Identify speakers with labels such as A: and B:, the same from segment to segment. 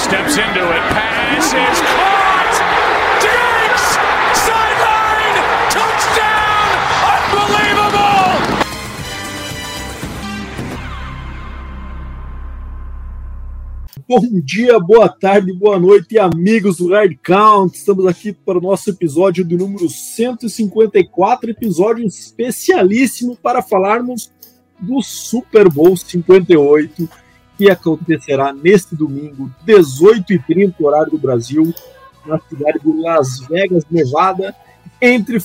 A: Steps into it. Pass is caught! Diggs! Sideline! Touchdown! Unbelievable!
B: Bom dia, boa tarde, boa noite, amigos do Hard Count. Estamos aqui para o nosso episódio do número 154, episódio especialíssimo para falarmos do Super Bowl 58, que acontecerá neste domingo, 18h30, horário do Brasil, na cidade de Las Vegas, Nevada, entre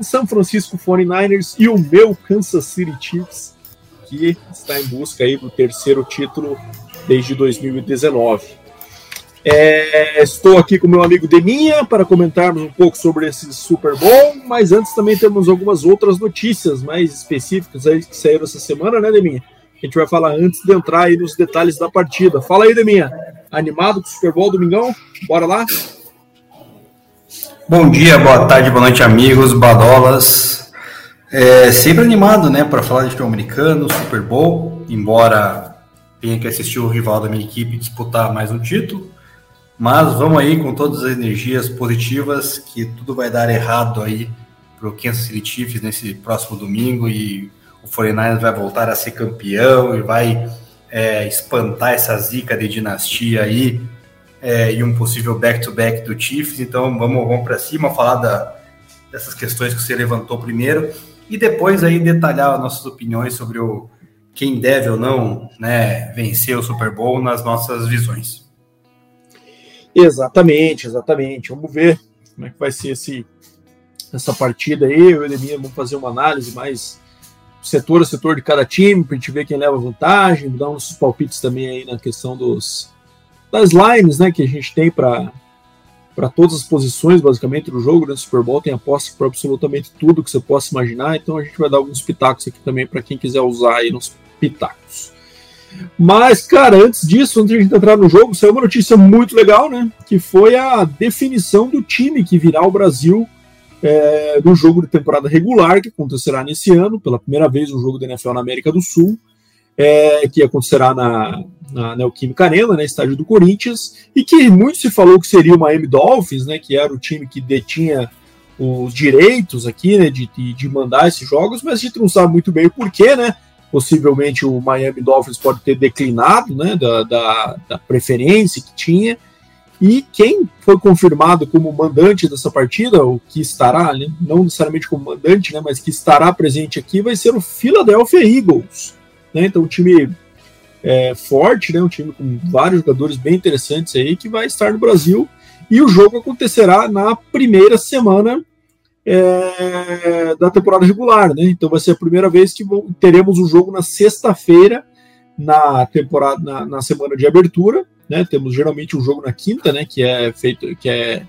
B: São Francisco 49ers e o meu Kansas City Chiefs, que está em busca aí do terceiro título desde 2019. É, estou aqui com meu amigo Deminha para comentarmos um pouco sobre esse Super Bowl, mas antes também temos algumas outras notícias mais específicas aí que saíram essa semana, né, Deminha? A gente vai falar antes de entrar aí nos detalhes da partida. Fala aí, Deminha. Animado com o Super Bowl domingão? Bora lá?
C: Bom dia, boa tarde, boa noite, amigos, badolas. É, sempre animado, né, para falar de futebol americano, Super Bowl, embora tenha que assistir o rival da minha equipe disputar mais um título. Mas vamos aí com todas as energias positivas, que tudo vai dar errado aí para o Kansas City Chiefs nesse próximo domingo e o 49ers vai voltar a ser campeão e vai é, espantar essa zica de dinastia aí é, e um possível back-to-back -back do Chiefs. Então vamos, vamos para cima falar da, dessas questões que você levantou primeiro e depois aí detalhar nossas opiniões sobre o quem deve ou não né, vencer o Super Bowl nas nossas visões.
B: Exatamente, exatamente. Vamos ver como é que vai ser esse, essa partida aí. Eu e o Edemir vamos fazer uma análise mais setor a setor de cada time, para gente ver quem leva vantagem, dar uns palpites também aí na questão dos das lines, né, que a gente tem para para todas as posições, basicamente, do jogo, né? Super Bowl tem aposta para absolutamente tudo que você possa imaginar, então a gente vai dar alguns pitacos aqui também para quem quiser usar aí nos pitacos. Mas, cara, antes disso, antes de a gente entrar no jogo, saiu uma notícia muito legal, né? Que foi a definição do time que virá o Brasil é, no jogo de temporada regular, que acontecerá nesse ano, pela primeira vez um jogo da NFL na América do Sul, é, que acontecerá na, na Neoquímica Arena, né, estádio do Corinthians, e que muito se falou que seria o Miami Dolphins, né, que era o time que detinha os direitos aqui, né, de, de, mandar esses jogos, mas a gente não sabe muito bem o porquê, né, possivelmente o Miami Dolphins pode ter declinado, né, da, da, da preferência que tinha, e quem foi confirmado como mandante dessa partida, ou que estará, né, não necessariamente como mandante, né, mas que estará presente aqui, vai ser o Philadelphia Eagles, né? Então, um time é, forte, né? um time com vários jogadores bem interessantes aí, que vai estar no Brasil. E o jogo acontecerá na primeira semana é, da temporada regular, né? Então vai ser a primeira vez que teremos o jogo na sexta-feira na temporada, na, na, semana de abertura, né? Temos geralmente um jogo na quinta, né? Que é feito, que é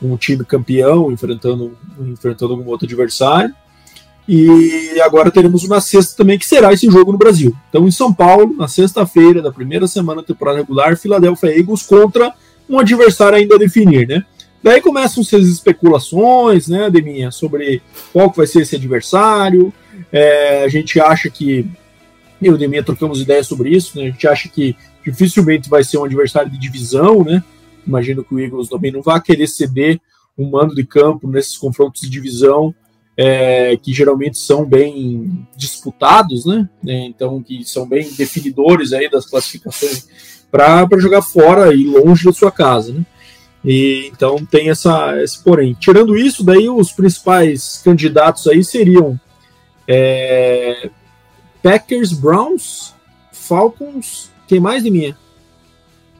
B: com o time campeão enfrentando enfrentando algum outro adversário. E agora teremos uma sexta também, que será esse jogo no Brasil. Então, em São Paulo, na sexta-feira da primeira semana da temporada regular, Philadelphia Eagles contra um adversário ainda a definir, né? Daí começam as especulações, né, Deminha, sobre qual que vai ser esse adversário. É, a gente acha que, eu e o Deminha trocamos ideias sobre isso, né? A gente acha que dificilmente vai ser um adversário de divisão, né? Imagino que o Eagles também não vai querer ceder um mando de campo nesses confrontos de divisão é, que geralmente são bem disputados, né? É, então, que são bem definidores aí das classificações para jogar fora e longe da sua casa, né? E, então tem essa, esse porém. Tirando isso, daí os principais candidatos aí seriam é, Packers, Browns, Falcons, quem mais de minha?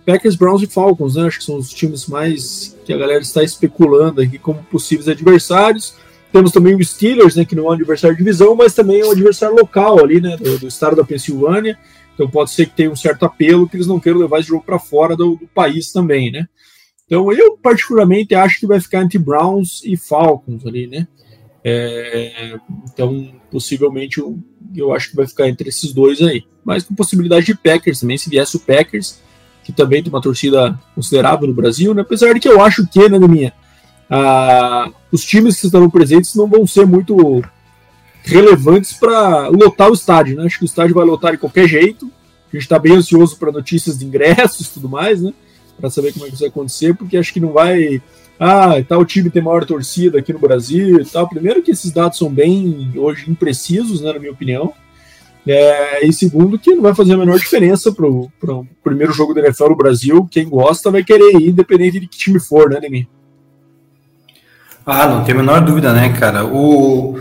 B: Packers, Browns e Falcons, né? Acho que são os times mais que a galera está especulando aqui como possíveis adversários. Temos também o Steelers, né, que não é um adversário de divisão, mas também é um adversário local ali, né, do, do estado da Pensilvânia. Então pode ser que tenha um certo apelo que eles não queiram levar esse jogo para fora do, do, país também, né? Então eu particularmente acho que vai ficar entre Browns e Falcons ali, né? É, então possivelmente eu, eu acho que vai ficar entre esses dois aí. Mas com possibilidade de Packers também, se viesse o Packers, que também tem uma torcida considerável no Brasil, né? Apesar de que eu acho que, né, minha, ah, os times que estarão presentes não vão ser muito relevantes para lotar o estádio, né? Acho que o estádio vai lotar de qualquer jeito. A gente está bem ansioso para notícias de ingressos e tudo mais, né? Para saber como é que isso vai acontecer, porque acho que não vai. Ah, tal time tem maior torcida aqui no Brasil e tal. Primeiro que esses dados são bem hoje imprecisos, né, na minha opinião. É, e segundo, que não vai fazer a menor diferença para o primeiro jogo da NFL no Brasil. Quem gosta vai querer ir, independente de que time for, né, Nemi?
C: Ah, não tem a menor dúvida, né, cara? O,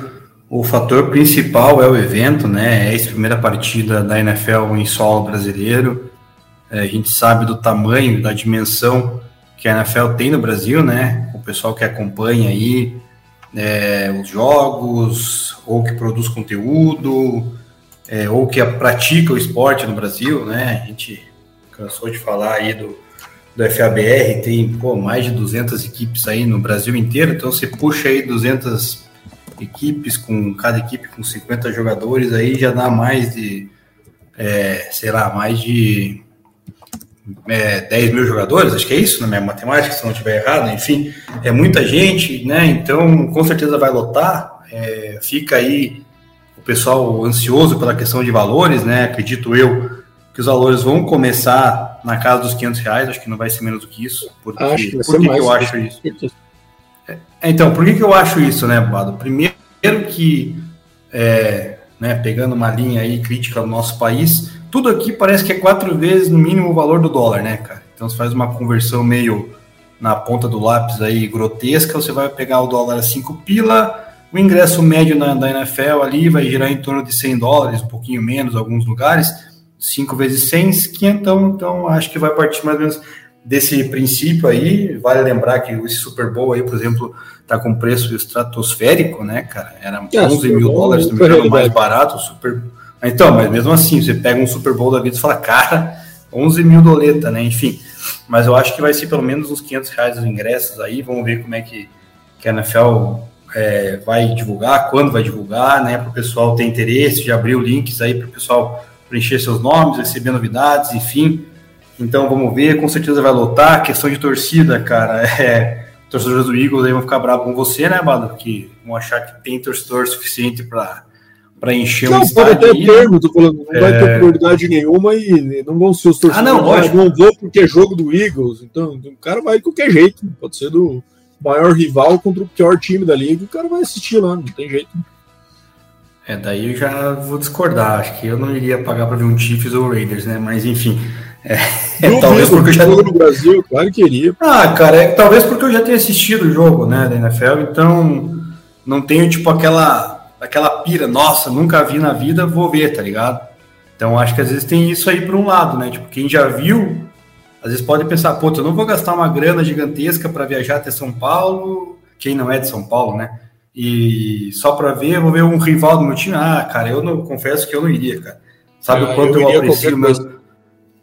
C: o fator principal é o evento, né? É essa primeira partida da NFL em solo brasileiro. É, a gente sabe do tamanho, da dimensão que a NFL tem no Brasil, né? O pessoal que acompanha aí é, os jogos, ou que produz conteúdo, é, ou que pratica o esporte no Brasil, né? A gente cansou de falar aí do, do FABR, tem pô, mais de 200 equipes aí no Brasil inteiro, então você puxa aí 200 equipes, com cada equipe com 50 jogadores, aí já dá mais de, é, sei lá, mais de é, 10 mil jogadores, acho que é isso na minha matemática, se não estiver errado, enfim, é muita gente, né? Então, com certeza vai lotar. É, fica aí o pessoal ansioso pela questão de valores, né? Acredito eu que os valores vão começar na casa dos 500 reais, acho que não vai ser menos do que isso. Porque, acho que por que, que eu acho isso? É, então, por que, que eu acho isso, né, Bado? Primeiro que, é, né, pegando uma linha aí crítica ao nosso país, tudo aqui parece que é quatro vezes no mínimo o valor do dólar, né, cara? Então você faz uma conversão meio na ponta do lápis aí grotesca, você vai pegar o dólar a 5 pila, o ingresso médio na, da NFL ali vai girar em torno de 100 dólares, um pouquinho menos em alguns lugares, 5 vezes 100, 500, então, então acho que vai partir mais ou menos desse princípio aí, vale lembrar que esse Super Bowl aí, por exemplo, tá com preço estratosférico, né, cara? Era é, 11 mil dólares, no mercado mais barato, super. Então, mas mesmo assim, você pega um Super Bowl da vida e fala, cara, 11 mil doleta, né? Enfim, mas eu acho que vai ser pelo menos uns 500 reais os ingressos aí, vamos ver como é que, que a NFL é, vai divulgar, quando vai divulgar, né? Para o pessoal ter interesse, já abriu links aí para o pessoal preencher seus nomes, receber novidades, enfim. Então vamos ver, com certeza vai lotar. Questão de torcida, cara, é. Torcedores do Eagles aí vão ficar bravos com você, né, Bado? Que vão achar que tem torcedor suficiente para para encher não, um estádio. Pode até
B: ter, tô falando, não é... vai ter é. prioridade nenhuma e não vão ser os torcedores. Ah, não, lógico. não vou porque é jogo do Eagles. Então, o cara vai de qualquer jeito. Pode ser do maior rival contra o pior time da liga. O cara vai assistir lá, não tem jeito.
C: É, daí eu já vou discordar. Acho que eu não iria pagar para ver um Chiefs ou Raiders, né? Mas enfim. É,
B: é talvez porque eu já no Brasil, claro que iria.
C: Ah, cara, é, talvez porque eu já tenha assistido o jogo, né, da NFL, então não tenho tipo aquela aquela pira, nossa, nunca vi na vida, vou ver, tá ligado? Então acho que às vezes tem isso aí por um lado, né? Tipo, quem já viu, às vezes pode pensar, pô, eu não vou gastar uma grana gigantesca para viajar até São Paulo, quem não é de São Paulo, né? E só para ver, vou ver um rival do meu time. Ah, cara, eu não confesso que eu não iria, cara. Sabe o quanto eu, eu aprecio meus.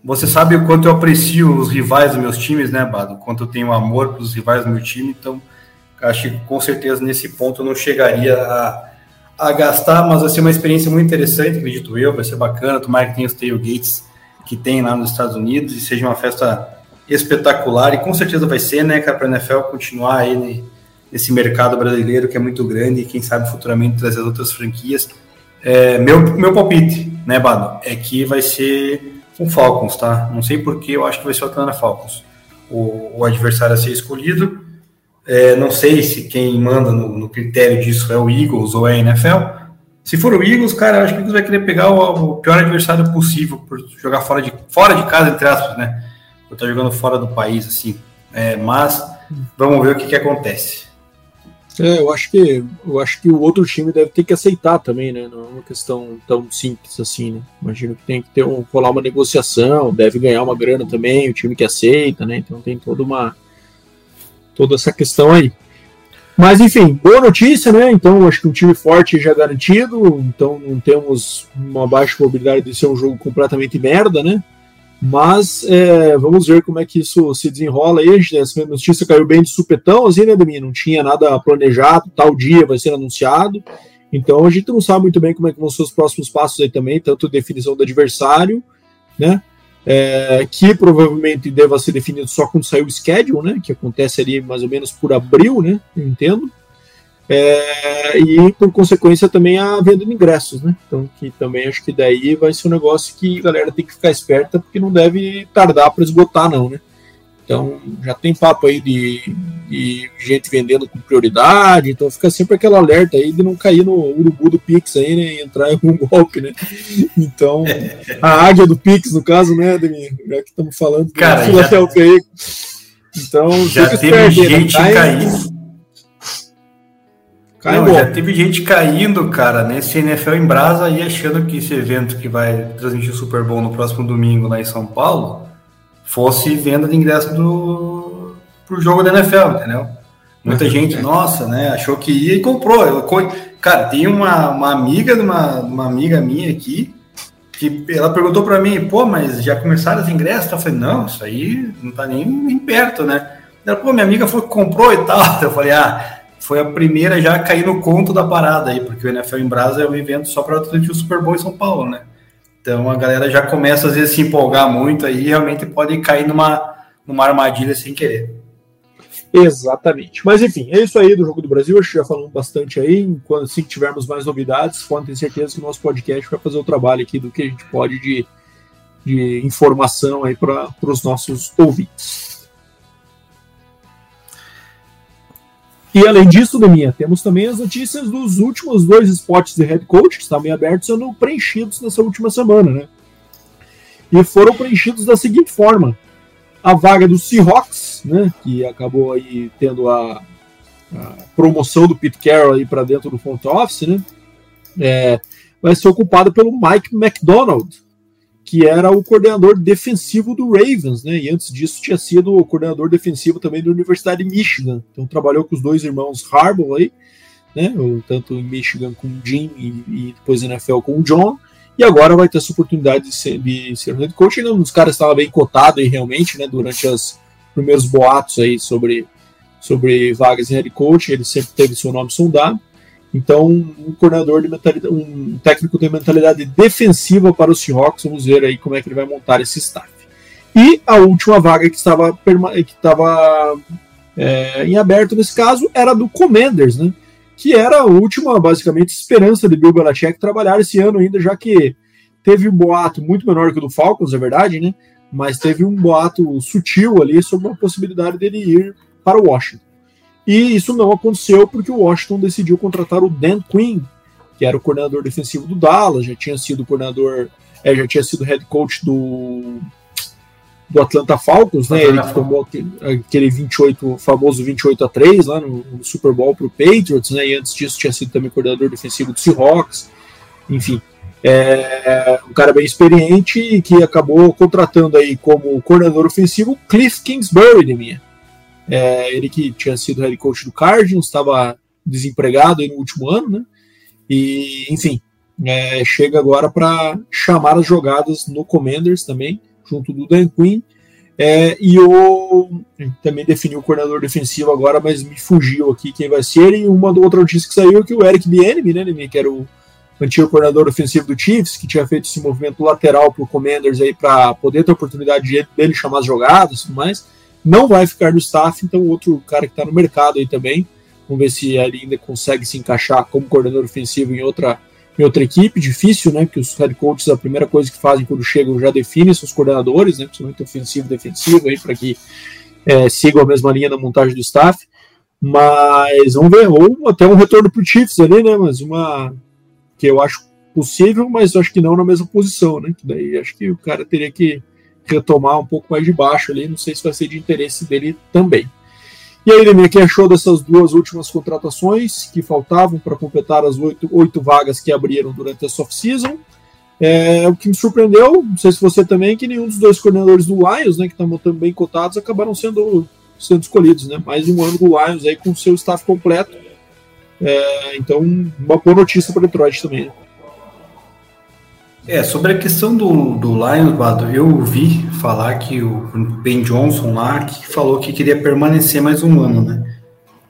C: Você sabe o quanto eu aprecio os rivais dos meus times, né, Bado? O quanto eu tenho amor pelos rivais do meu time, então acho que com certeza nesse ponto eu não chegaria a, a gastar, mas vai ser uma experiência muito interessante, acredito eu, vai ser bacana. Tomara que tenha os tailgates que tem lá nos Estados Unidos e seja uma festa espetacular, e com certeza vai ser, né, cara, para a NFL continuar aí nesse mercado brasileiro que é muito grande e quem sabe futuramente trazer outras franquias. É, meu, meu palpite, né, Bado, é que vai ser o Falcons, tá? Não sei porquê, eu acho que vai ser o Atlanta Falcons. O, o adversário a ser escolhido. É, não sei se quem manda no, no, critério disso é o Eagles ou é a NFL. Se for o Eagles, cara, eu acho que o Eagles vai querer pegar o, o, pior adversário possível por jogar fora de, fora de casa, entre aspas, né? Por estar jogando fora do país, assim. É, mas vamos ver o que, que acontece.
B: É, eu acho que eu acho que o outro time deve ter que aceitar também, né? Não é uma questão tão simples assim, né? Imagino que tem que ter um, rolar uma negociação, deve ganhar uma grana também, o time que aceita, né? Então tem toda uma toda essa questão aí. Mas enfim, boa notícia, né? Então acho que um time forte já garantido, então não temos uma baixa probabilidade de ser um jogo completamente merda, né? Mas é, vamos ver como é que isso se desenrola aí. Essa notícia caiu bem de supetão, assim, né, Demi? Não tinha nada planejado, tal dia vai ser anunciado. Então a gente não sabe muito bem como é que vão ser os próximos passos aí também, tanto definição do adversário, né? É, que provavelmente deva ser definido só quando sair o schedule, né? Que acontece ali mais ou menos por abril, né? Eu entendo. É, e por consequência também a venda de ingressos, né? Então, que também acho que daí vai ser um negócio que a galera tem que ficar esperta, porque não deve tardar para esgotar, não, né? Então, já tem papo aí de, de, gente vendendo com prioridade, então fica sempre aquele alerta aí de não cair no urubu do Pix aí, né? E entrar em algum golpe, né? Então, a águia do Pix, no caso, né, Ademir? Já que estamos falando
C: Cara, já,
B: aí. Então,
C: já teve gente né? caindo não, já teve gente caindo, cara, nesse NFL em Brasa e achando que esse evento que vai transmitir o Super Bowl no próximo domingo lá em São Paulo fosse venda de ingresso do pro jogo da NFL, entendeu? Muita uhum. gente, nossa, né, achou que ia e comprou. Eu, cara, tem uma, uma amiga de uma, uma amiga minha aqui que ela perguntou para mim, pô, mas já começaram os ingressos? Eu falei, não, isso aí não tá nem, nem perto, né? Ela, pô, minha amiga foi que comprou e tal. Eu falei, ah, foi a primeira já a cair no conto da parada aí, porque o NFL em Brasa é um evento só para o Super Bowl em São Paulo, né? Então a galera já começa às vezes a se empolgar muito aí, realmente pode cair numa, numa armadilha sem querer.
B: Exatamente. Mas enfim, é isso aí do Jogo do Brasil. Acho que já falamos bastante aí. Quando assim tivermos mais novidades, podem ter certeza que o nosso podcast vai fazer o trabalho aqui do que a gente pode de, de informação aí para os nossos ouvintes. E além disso, Deminha, temos também as notícias dos últimos dois spots de head coach que estavam abertos sendo preenchidos nessa última semana, né? E foram preenchidos da seguinte forma: a vaga do Seahawks, né, que acabou aí tendo a, a promoção do Pete Carroll aí para dentro do front office, né? É, vai ser ocupada pelo Mike McDonald, que era o coordenador defensivo do Ravens, né? E antes disso tinha sido o coordenador defensivo também da Universidade de Michigan. Então trabalhou com os dois irmãos Harbaugh aí, né? Tanto em Michigan com o Jim e, e depois na NFL com o John. E agora vai ter essa oportunidade de ser, de ser head coach. Um dos caras estava bem cotado aí realmente, né? Durante os primeiros boatos aí sobre, sobre vagas de head coach, ele sempre teve seu nome sondado. Então, um coordenador de mentalidade, um técnico de mentalidade defensiva para o Seahawks, vamos ver aí como é que ele vai montar esse staff. E a última vaga que estava, que estava é, em aberto nesse caso era do Commanders, né? Que era a última, basicamente, esperança de Bill Belichick trabalhar esse ano ainda, já que teve um boato muito menor que o do Falcons, é verdade, né? Mas teve um boato sutil ali sobre a possibilidade dele ir para o Washington. E isso não aconteceu porque o Washington decidiu contratar o Dan Quinn, que era o coordenador defensivo do Dallas, já tinha sido coordenador, é, já tinha sido head coach do, do Atlanta Falcons, né? Ele que tomou aquele, aquele 28, famoso 28 a 3 lá no, no Super Bowl para o Patriots, né? E antes disso tinha sido também coordenador defensivo do Seahawks, enfim. É um cara bem experiente e que acabou contratando aí como coordenador ofensivo Cliff Kingsbury, de minha. É, ele que tinha sido head coach do Cardinals, estava desempregado no último ano, né? E, enfim, é, chega agora para chamar as jogadas no Commanders também, junto do Dan Quinn. É, e o também definiu o coordenador defensivo agora, mas me fugiu aqui quem vai ser. E uma outra notícia que saiu é que o Eric Bieniemy, né, que era o antigo coordenador ofensivo do Chiefs, que tinha feito esse movimento lateral para o Commanders aí para poder ter a oportunidade dele chamar as jogadas e tudo mais não vai ficar no staff, então outro cara que está no mercado aí também. Vamos ver se ele ainda consegue se encaixar como coordenador ofensivo em outra, em outra equipe. Difícil, né? Porque os head coaches, a primeira coisa que fazem quando chegam já definem seus coordenadores, né? Principalmente ofensivo e defensivo, aí, para que é, sigam a mesma linha na montagem do staff. Mas vamos ver, ou até um retorno para o Chiefs ali, né? Mas uma que eu acho possível, mas acho que não na mesma posição, né? Que daí acho que o cara teria que retomar um pouco mais de baixo ali. Não sei se vai ser de interesse dele também. E aí, Lemir, o que achou dessas duas últimas contratações que faltavam para completar as oito, oito vagas que abriram durante essa off-season? É, o que me surpreendeu, não sei se você também, que nenhum dos dois coordenadores do Lions, né, que estão bem cotados, acabaram sendo, sendo escolhidos. Né? Mais um ano do Lions aí com seu staff completo. É, então, uma boa notícia para Detroit também. Né?
C: É, sobre a questão do, do Lions, Bado, eu ouvi falar que o Ben Johnson lá que falou que queria permanecer mais um ano, né?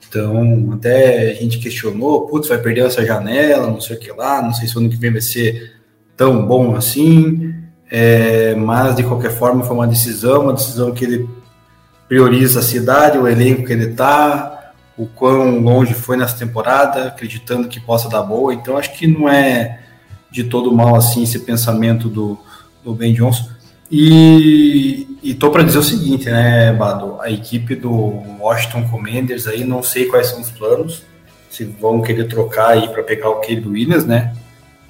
C: Então, até a gente questionou, putz, vai perder essa janela, não sei o que lá, não sei se o ano que vem vai ser tão bom assim, é, mas de qualquer forma foi uma decisão, uma decisão que ele prioriza a cidade, o elenco que ele está, o quão longe foi nessa temporada, acreditando que possa dar boa. Então acho que não é de todo mal assim esse pensamento do, do Ben Johnson. E, estou para dizer o seguinte, né, Bado? A equipe do Washington Commanders aí, não sei quais são os planos, se vão querer trocar aí para pegar o Caleb Williams, né?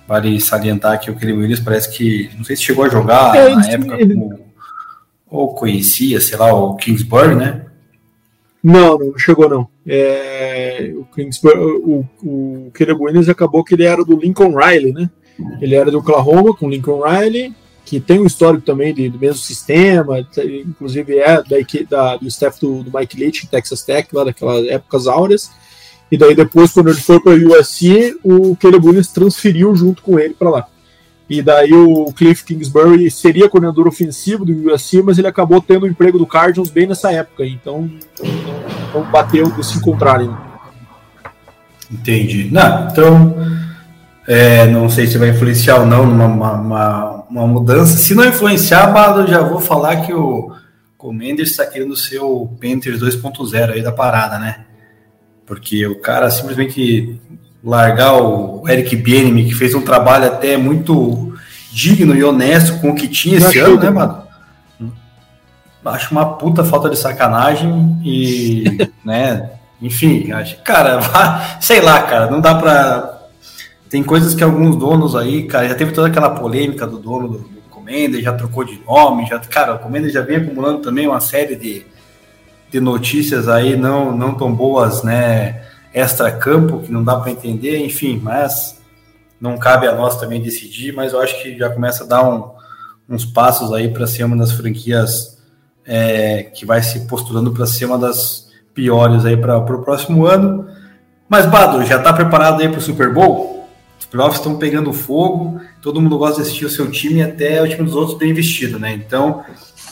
C: Vale salientar que o Caleb Williams parece que, não sei se chegou a jogar é, na época como, ou conhecia, sei lá, o Kingsbury, né?
B: Não, não chegou não. É, o, Kingsbury, o, o Caleb Williams acabou que ele era do Lincoln Riley, né? Ele era do Oklahoma com Lincoln Riley, que tem um histórico também de, do mesmo sistema, inclusive é da, da, do staff do, do Mike Leach, Texas Tech, lá daquelas épocas áureas. E daí depois, quando ele foi para o USC, o Caleb Williams transferiu junto com ele para lá. E daí o Cliff Kingsbury seria coordenador ofensivo do USC, mas ele acabou tendo o emprego do Cardinals bem nessa época. Então, não bateu de se encontrarem. Né?
C: Entendi. Não, então é, não sei se vai influenciar ou não numa uma, uma mudança. Se não influenciar, eu já vou falar que o Commander está querendo ser o Panthers 2.0 aí da parada, né? Porque o cara simplesmente largar o Eric Bieniemy, que fez um trabalho até muito digno e honesto com o que tinha esse ano, né, mano? Acho uma puta falta de sacanagem e, né, enfim, acho, cara, sei lá, cara, não dá pra tem coisas que alguns donos aí, cara, já teve toda aquela polêmica do dono do, do Commander, já trocou de nome, já, cara, o Commander já vem acumulando também uma série de, de notícias aí não, não tão boas, né, extra-campo, que não dá para entender, enfim, mas não cabe a nós também decidir, mas eu acho que já começa a dar um, uns passos aí para ser uma das franquias é, que vai se postulando para ser uma das piores aí para o próximo ano. Mas, Bado, já está preparado aí para o Super Bowl? Playoffs estão pegando fogo, todo mundo gosta de assistir o seu time até o time dos outros bem vestido, né? Então,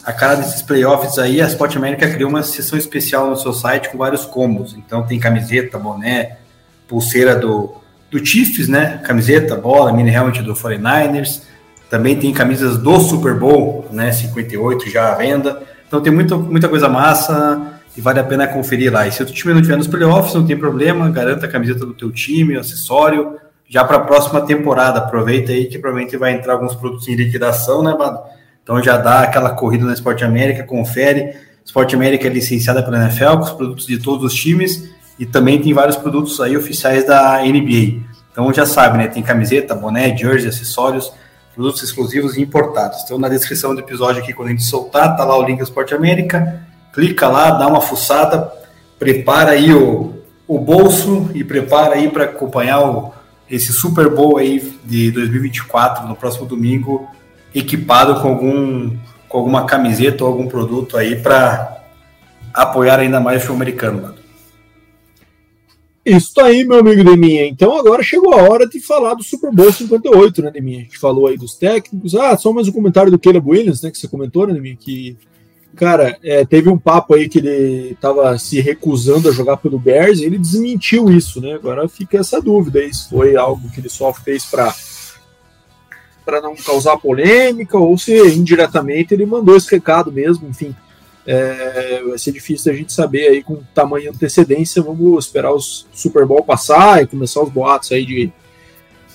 C: a cara desses playoffs aí, a Sport America criou uma sessão especial no seu site com vários combos. Então, tem camiseta, boné, pulseira do, do Chiefs, né? Camiseta, bola, mini helmet do 49ers. Também tem camisas do Super Bowl, né? 58 já à venda. Então, tem muita, muita coisa massa e vale a pena conferir lá. E se o time não estiver nos playoffs, não tem problema, garanta a camiseta do teu time, acessório, já para a próxima temporada. Aproveita aí que provavelmente vai entrar alguns produtos em liquidação, né, Bado? Então já dá aquela corrida na Esporte América, confere. Esporte América é licenciada pela NFL, com os produtos de todos os times, e também tem vários produtos aí oficiais da NBA. Então já sabe, né? Tem camiseta, boné, jersey, acessórios, produtos exclusivos e importados. Então na descrição do episódio aqui, quando a gente soltar, tá lá o link do Esporte América. Clica lá, dá uma fuçada, prepara aí o, o bolso e prepara aí para acompanhar o, esse Super Bowl aí de 2024 no próximo domingo equipado com algum com alguma camiseta ou algum produto aí para apoiar ainda mais o show americano, mano.
B: Isso aí, meu amigo Deminha. Então agora chegou a hora de falar do Super Bowl 58, né, Deminha? A gente falou aí dos técnicos. Ah, só mais um comentário do Caleb Williams, né, que você comentou, né, Deminha, que Cara, é, teve um papo aí que ele estava se recusando a jogar pelo Bears e ele desmentiu isso, né? Agora fica essa dúvida aí se foi algo que ele só fez para para não causar polêmica ou se indiretamente ele mandou esse recado mesmo, enfim. É, vai ser difícil a gente saber aí com tamanho antecedência. Vamos esperar os Super Bowl passar e começar os boatos aí de,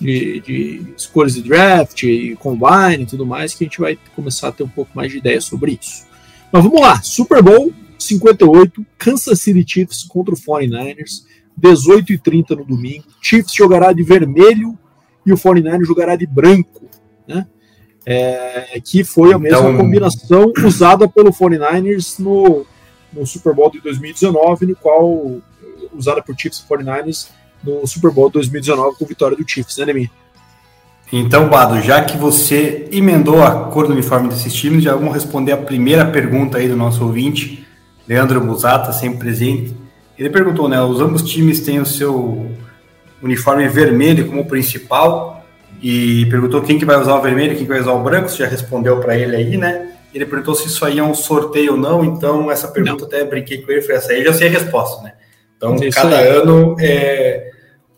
B: de, de escolhas de draft e combine e tudo mais, que a gente vai começar a ter um pouco mais de ideia sobre isso. Mas vamos lá, Super Bowl 58, Kansas City Chiefs contra o 49ers, 18 e 30 no domingo. Chiefs jogará de vermelho e o 49ers jogará de branco, né? É, que foi a mesma então... combinação usada pelo 49ers no, no Super Bowl de 2019, no qual usada por Chiefs e 49ers no Super Bowl 2019 com vitória do Chiefs, né, Neminha?
C: Então, Bado, já que você emendou a cor do uniforme desses times, já vamos responder a primeira pergunta aí do nosso ouvinte, Leandro Musata, sempre presente. Ele perguntou, né? Os ambos times têm o seu uniforme vermelho como principal e perguntou quem que vai usar o vermelho, quem que vai usar o branco, você já respondeu para ele aí, né? Ele perguntou se isso aí é um sorteio ou não, então essa pergunta não. até brinquei com ele, foi essa aí, já sei a resposta, né? Então, isso cada aí. ano é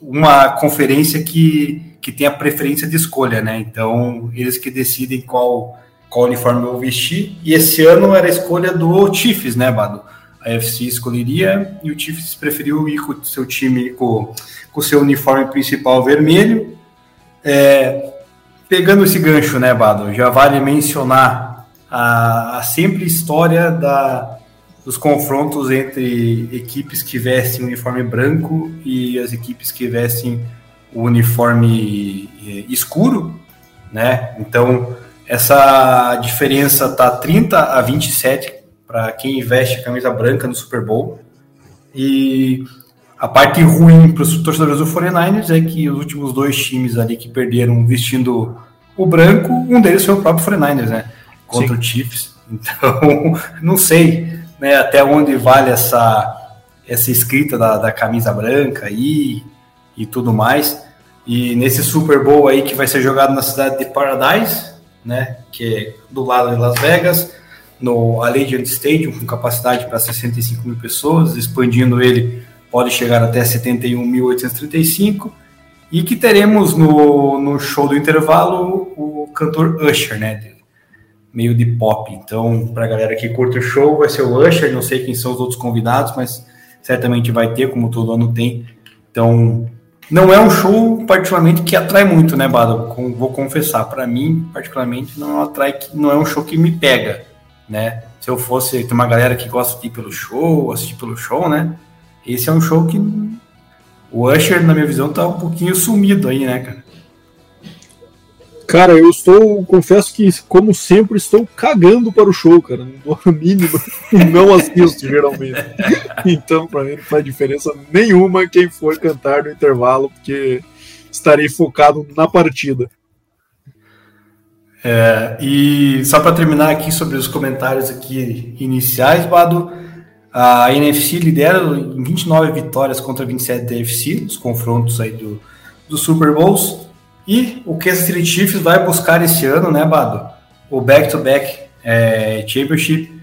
C: uma conferência que, que tem a preferência de escolha, né? Então, eles que decidem qual, qual uniforme vão vestir, e esse ano era a escolha do Chiefs, né, Bado? A FC escolheria e o Chiefs preferiu ir com seu time, com o seu uniforme principal vermelho. É, pegando esse gancho, né, Bado? Já vale mencionar a, a sempre história da, dos confrontos entre equipes que vestem o uniforme branco e as equipes que vestem o uniforme eh, escuro, né? Então, essa diferença tá 30 a 27 para quem veste a camisa branca no Super Bowl. E a parte ruim para os torcedores do 49ers é que os últimos dois times ali que perderam vestindo o branco, um deles foi o próprio 49ers, né? contra Sim. o Chiefs. Então, não sei né, até onde vale essa, essa escrita da, da camisa branca aí e tudo mais. E nesse Super Bowl aí que vai ser jogado na cidade de Paradise, né, que é do lado de Las Vegas, no Allegiant Stadium, com capacidade para 65 mil pessoas, expandindo ele pode chegar até 71.835, e que teremos no, no show do intervalo o cantor Usher, né, meio de pop. Então, para a galera que curte o show, vai ser o Usher. Não sei quem são os outros convidados, mas certamente vai ter, como todo ano tem. Então, não é um show particularmente que atrai muito, né, Bado? Vou confessar, para mim, particularmente, não atrai, não é um show que me pega, né? Se eu fosse, tem uma galera que gosta de ir pelo show, assistir pelo show, né? Esse é um show que o Usher, na minha visão, tá um pouquinho sumido aí, né, cara?
B: Cara, eu estou, confesso que, como sempre, estou cagando para o show, cara. No mínimo, não assisto geralmente. Então, para mim, não faz diferença nenhuma quem for cantar no intervalo, porque estarei focado na partida.
C: É, e só para terminar aqui sobre os comentários aqui iniciais, Bado, a NFC lidera em 29 vitórias contra 27 da NFC, nos confrontos aí do, do Super Bowls. E o Kansas City Chiefs vai buscar esse ano, né, Bado? O back-to-back é, Championship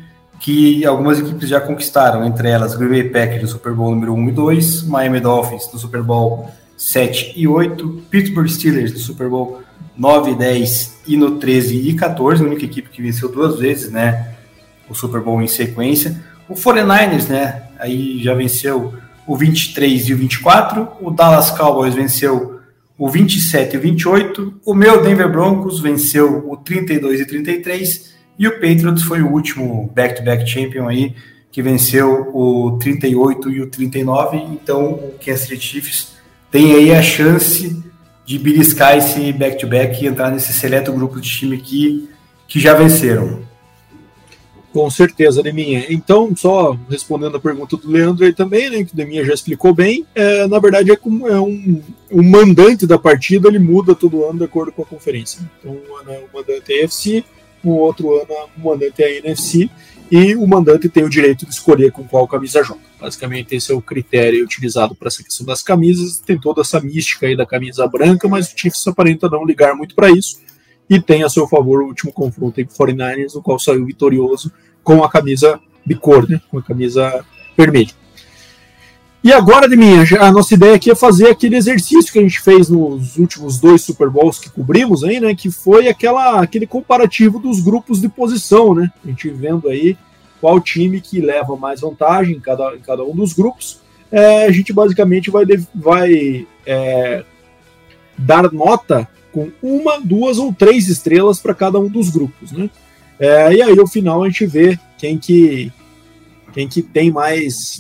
C: que algumas equipes já conquistaram, entre elas Green Bay Packers no Super Bowl número 1 e 2, Miami Dolphins no Super Bowl 7 e 8, Pittsburgh Steelers no Super Bowl 9 e 10 e no 13 e 14, a única equipe que venceu duas vezes, né, o Super Bowl em sequência. O 49ers, né, aí já venceu o 23 e o 24, o Dallas Cowboys venceu o 27 e o 28. O meu Denver Broncos venceu o 32 e 33. E o Patriots foi o último back-to-back champion aí, que venceu o 38 e o 39. Então o Kansas City Chiefs tem aí a chance de beliscar esse back-to-back -back e entrar nesse seleto grupo de time que, que já venceram.
B: Com certeza, Deminha. Então, só respondendo a pergunta do Leandro aí também, né, que o Deminha já explicou bem, é, na verdade é como é um, um mandante da partida, ele muda todo ano de acordo com a conferência. Então, um ano é o mandante é AFC, no outro ano o mandante é a NFC, e o mandante tem o direito de escolher com qual camisa joga. Basicamente, esse é o critério utilizado para essa questão das camisas. Tem toda essa mística aí da camisa branca, mas o Chiefs aparenta não ligar muito para isso e tem a seu favor o último confronto entre 49ers, no qual saiu vitorioso com a camisa bicor, né, com a camisa vermelha. E agora, de minha, a nossa ideia aqui é fazer aquele exercício que a gente fez nos últimos dois Super Bowls que cobrimos aí, né? Que foi aquela, aquele comparativo dos grupos de posição, né? A gente vendo aí qual time que leva mais vantagem em cada, em cada um dos grupos. É, a gente basicamente vai, vai é, dar nota com uma, duas ou três estrelas para cada um dos grupos, né? É, e aí, no final, a gente vê quem que, quem que tem mais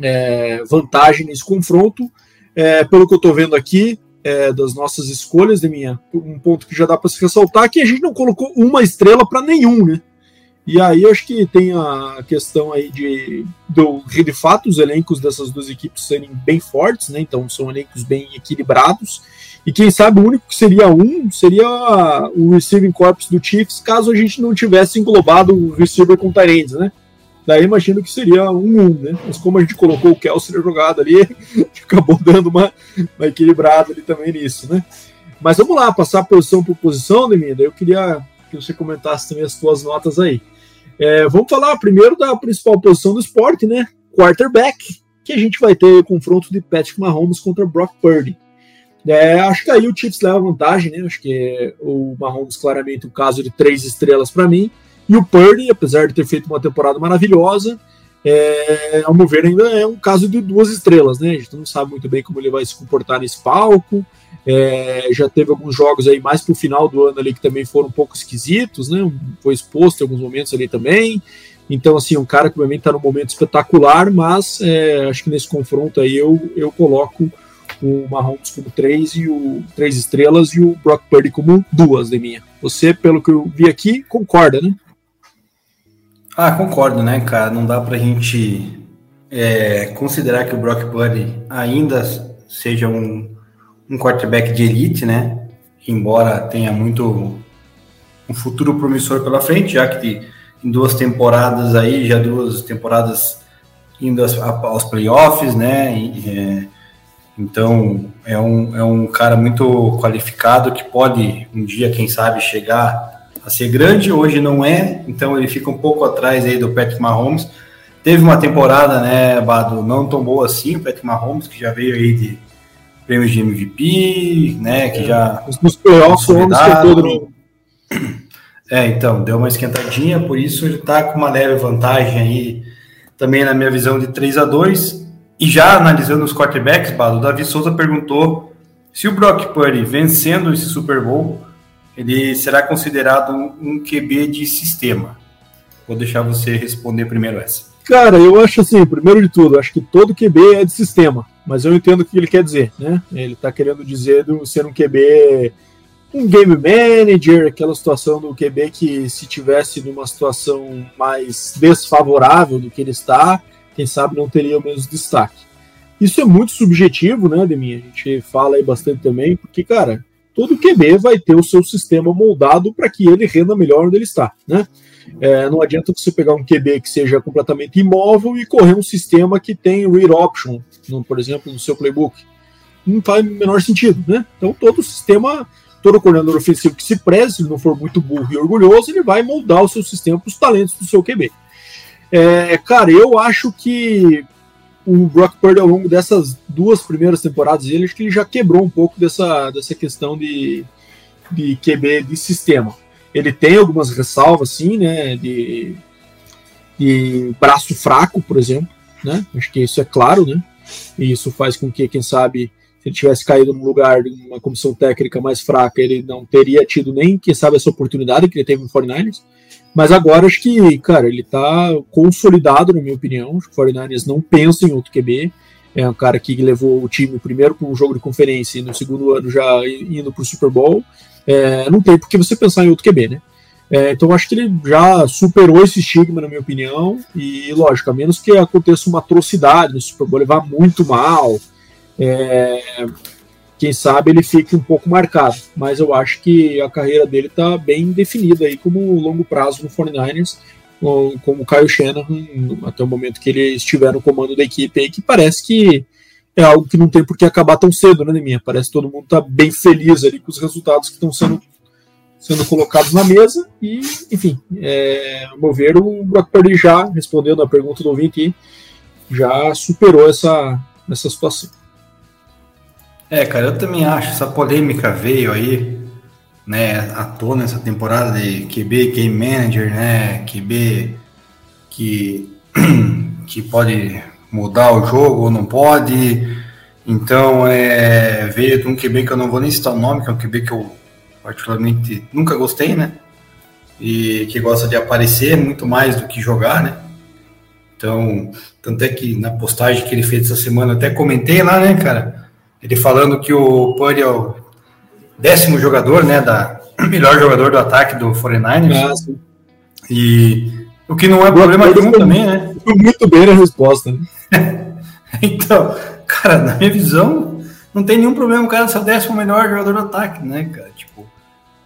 B: é, vantagem nesse confronto. É, pelo que eu estou vendo aqui, é, das nossas escolhas, de minha, um ponto que já dá para se ressaltar que a gente não colocou uma estrela para nenhum, né? E aí acho que tem a questão aí de, do, de fato, os elencos dessas duas equipes serem bem fortes, né? Então são elencos bem equilibrados. E quem sabe o único que seria um seria o receiving corps do Chiefs, caso a gente não tivesse englobado o receiver com Tyrants, né? Daí imagino que seria um um, né? Mas como a gente colocou o Kelsey jogado ali, acabou dando uma, uma equilibrada ali também nisso, né? Mas vamos lá, passar posição por posição, Demida. Eu queria que você comentasse também as suas notas aí. É, vamos falar primeiro da principal posição do esporte, né? Quarterback, que a gente vai ter confronto de Patrick Mahomes contra Brock Purdy. É, acho que aí o Chiefs leva vantagem, né? Acho que o Mahomes claramente um caso de três estrelas para mim. E o Purdy, apesar de ter feito uma temporada maravilhosa, é, ao meu ver, ainda é um caso de duas estrelas, né? A gente não sabe muito bem como ele vai se comportar nesse palco. É, já teve alguns jogos aí mais pro final do ano ali que também foram um pouco esquisitos, né? Foi exposto em alguns momentos ali também. Então, assim, um cara que obviamente está num momento espetacular, mas é, acho que nesse confronto aí eu, eu coloco o Mahomes como três e o três estrelas e o Brock Purdy como duas de minha. Você, pelo que eu vi aqui, concorda, né?
C: Ah, concordo, né, cara? Não dá pra gente é, considerar que o Brock Purdy ainda seja um, um quarterback de elite, né? Embora tenha muito um futuro promissor pela frente, já que em duas temporadas aí, já duas temporadas indo aos, aos playoffs, né? E, é, então é um, é um cara muito qualificado que pode um dia, quem sabe, chegar a ser grande, hoje não é, então ele fica um pouco atrás aí do Patrick Mahomes. Teve uma temporada, né, Bado, não tão boa assim, o Patrick Mahomes, que já veio aí de prêmios de MVP, né, que já...
B: Os playoffs, o
C: todo É, então, deu uma esquentadinha, por isso ele tá com uma leve vantagem aí, também na minha visão de 3 a 2 E já analisando os quarterbacks, Bado, o Davi Souza perguntou se o Brock Purdy vencendo esse Super Bowl ele será considerado um, QB de sistema? Vou deixar você responder primeiro essa.
B: Cara, eu acho assim, primeiro de tudo, acho que todo QB é de sistema, mas eu entendo o que ele quer dizer, né? Ele está querendo dizer do ser um QB, um game manager, aquela situação do QB que se tivesse numa situação mais desfavorável do que ele está, quem sabe não teria o mesmo destaque. Isso é muito subjetivo, né, Deminha? A gente fala aí bastante também, porque, cara, todo QB vai ter o seu sistema moldado para que ele renda melhor onde ele está, né? É, não adianta você pegar um QB que seja completamente imóvel e correr um sistema que tem read option, no, por exemplo, no seu playbook. Não faz o menor sentido, né? Então todo sistema, todo coordenador ofensivo que se preze, se não for muito burro e orgulhoso, ele vai moldar o seu sistema para os talentos do seu QB. É, cara, eu acho que o Brock Purdy ao longo dessas duas primeiras temporadas dele, acho que ele já quebrou um pouco dessa, dessa questão de, de QB de sistema. Ele tem algumas ressalvas, sim, né, de, de braço fraco, por exemplo, né, acho que isso é claro, né, e isso faz com que, quem sabe, se ele tivesse caído num lugar uma comissão técnica mais fraca, ele não teria tido nem, quem sabe, essa oportunidade que ele teve no 49ers, mas agora acho que, cara, ele tá consolidado, na minha opinião. Os 49ers não pensam em outro QB. É um cara que levou o time primeiro para um jogo de conferência e no segundo ano já indo para o Super Bowl. É, não tem por que você pensar em outro QB, né? É, então acho que ele já superou esse estigma, na minha opinião. E, lógico, a menos que aconteça uma atrocidade no Super Bowl, levar muito mal. É, quem sabe ele fique um pouco marcado. Mas eu acho que a carreira dele está bem definida aí como longo prazo no 49ers, como o Kyle Shanahan, até o momento que ele estiver no comando da equipe aí, que parece que é algo que não tem por que acabar tão cedo, né, minha? Parece que todo mundo está bem feliz ali com os resultados que estão sendo, sendo colocados na mesa. E, enfim, é, ao meu ver, o Brock Purdy já, respondendo a pergunta do ouvinte, já superou essa, essa situação.
C: É, cara, eu também acho. Essa polêmica veio aí, né, à tona essa temporada de QB, Game Manager, né, QB que, que pode mudar o jogo ou não pode. Então, é, veio de um QB que eu não vou nem citar o nome, que é um QB que eu particularmente nunca gostei, né? E que gosta de aparecer muito mais do que jogar, né? Então, tanto é que na postagem que ele fez essa semana, eu até comentei lá, né, cara? Ele falando que o Purdy é o décimo jogador, né, da melhor jogador do ataque do 49ers. Ah, e o que não é problema nenhum também, né?
B: Muito bem na resposta. Né?
C: então, cara, na minha visão, não tem nenhum problema o cara ser o décimo melhor jogador do ataque, né, cara? Tipo,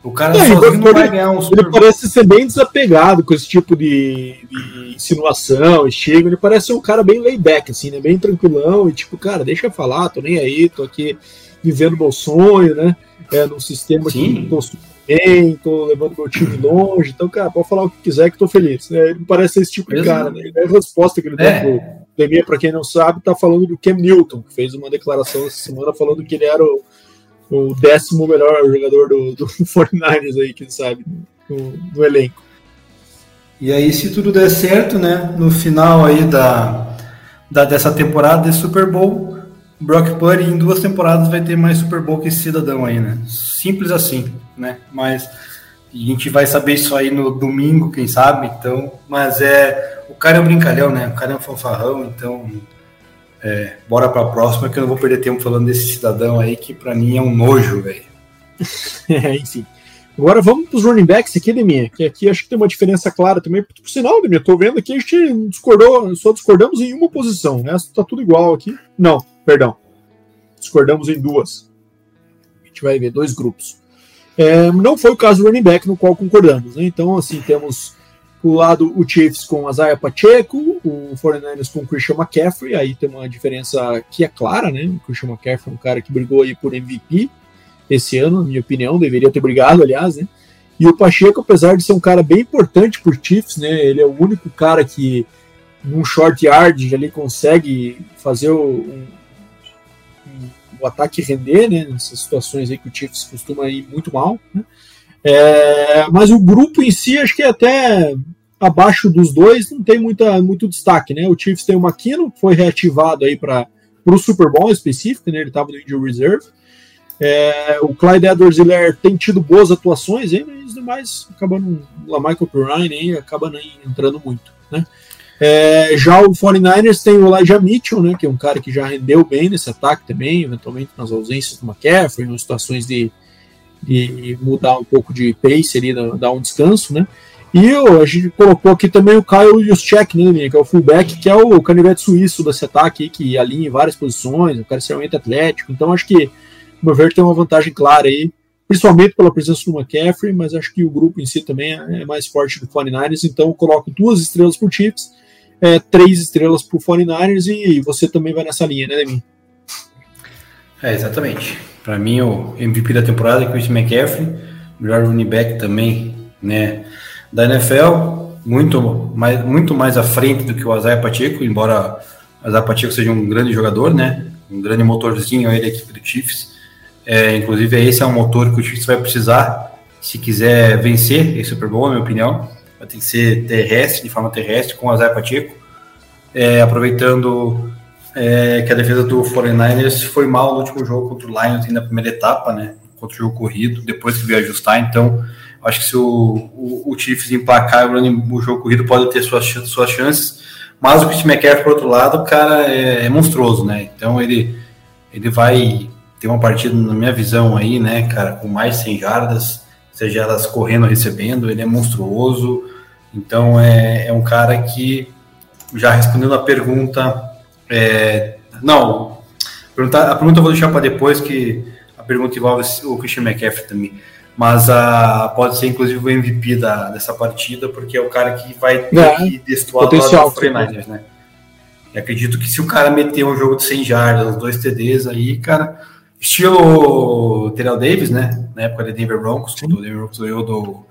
C: o cara é, sozinho não vai ganhar um
B: Super Ele parece ser bem desapegado com esse tipo de, de insinuação, estigma. Ele parece ser um cara bem layback, assim, né? Bem tranquilão e tipo, cara, deixa eu falar, tô nem aí, tô aqui vivendo meu sonho, né? é, num sistema Sim. que tô bem, tô levando meu time longe. Então, cara, pode falar o que quiser que tô feliz. É, ele parece ser esse tipo de cara, né? É a resposta que ele deu é. pro Demir, para quem não sabe, tá falando do Cam Newton, que fez uma declaração essa semana falando que ele era o, o décimo melhor jogador do, do 49ers aí, quem sabe, do elenco.
C: E aí, se tudo der certo, né, no final aí da, da dessa temporada de Super Bowl, Brock Purdy em duas temporadas vai ter mais Super Bowl que cidadão aí, né? Simples assim, né? Mas a gente vai saber isso aí no domingo, quem sabe, então, mas é o cara é um brincalhão, né? O cara é um fanfarrão, então é, bora para a próxima que eu não vou perder tempo falando desse cidadão aí que para mim é um nojo, velho.
B: é, enfim. Agora vamos para os running backs aqui, Deminha, que aqui acho que tem uma diferença clara também. Por sinal, Deminha, estou vendo aqui a gente discordou, só discordamos em uma posição. Né? está tudo igual aqui. Não, perdão. Discordamos em duas. A gente vai ver dois grupos. É, não foi o caso do running back no qual concordamos. Né? Então, assim, temos o lado o Chiefs com Isaiah Pacheco, o 49ers com Christian McCaffrey, aí tem uma diferença que é clara, né? O Christian McCaffrey é um cara que brigou aí por MVP esse ano, na minha opinião, deveria ter brigado, aliás, né? E o Pacheco, apesar de ser um cara bem importante por Chiefs, né? Ele é o único cara que num short yard ali consegue fazer o, um, um, o ataque render, né? Nessas situações aí que o Chiefs costuma ir muito mal, né? É, mas o grupo em si, acho que até abaixo dos dois não tem muita, muito destaque, né? O Chiefs tem o McKinnon, que foi reativado aí para o Super Bowl específico, né? Ele estava no injury reserve. É, o Clyde edwards helaire tem tido boas atuações, hein, mas os demais acabam, lá Michael Pirine acaba nem entrando muito, né? É, já o 49ers tem o Elijah Mitchell, né, que é um cara que já rendeu bem nesse ataque também, eventualmente nas ausências do McCaffrey, em situações de e mudar um pouco de pace ali, dar um descanso, né? E eu, a gente colocou aqui também o Kyle Juszczyk, né, que é o fullback, que é o canivete suíço desse ataque, que alinha em várias posições, um cara extremamente atlético. Então, acho que, o meu ver, tem uma vantagem clara aí, principalmente pela presença do McCaffrey, mas acho que o grupo em si também é mais forte do 49ers. Então, eu coloco duas estrelas para o Chiefs, é, três estrelas para o 49ers, e você também vai nessa linha, né, Demi?
C: É, exatamente. Para mim, o MVP da temporada é Chris McCaffrey, melhor running back também, né, da NFL, muito mais, muito mais à frente do que o Isaiah Pacheco, embora o Isaiah Pacheco seja um grande jogador, né, um grande motorzinho aí da equipe do Chiefs. É, inclusive, esse é um motor que o Chiefs vai precisar se quiser vencer esse Super Bowl, na minha opinião. Vai ter que ser terrestre, de forma terrestre, com o Isaiah Pacheco. É, aproveitando é, que a defesa do 49ers foi mal no último jogo contra o Lions na primeira etapa, né? Contra o jogo corrido, depois que veio ajustar. Então, acho que se o, o, o Chiefs empacar o, jogo corrido, pode ter suas, suas chances. Mas o Chris McCaffrey, por outro lado, o cara é, é, monstruoso, né? Então, ele, ele vai ter uma partida, na minha visão, aí, né, cara, com mais 100 jardas, seja elas correndo ou recebendo, ele é monstruoso. Então, é, é um cara que, já respondendo a pergunta é, não, a pergunta eu vou deixar para depois, que a pergunta envolve o Christian McCaffrey também. Mas a, pode ser, inclusive, o MVP da, dessa partida, porque é o cara que vai ter é, que destoar do lado do 49 né? E acredito que se o cara meter um jogo de 100 jardas, dois TDs aí, cara, estilo Terrell Davis, né? Na época de Denver Broncos, quando o Denver Broncos ganhou do,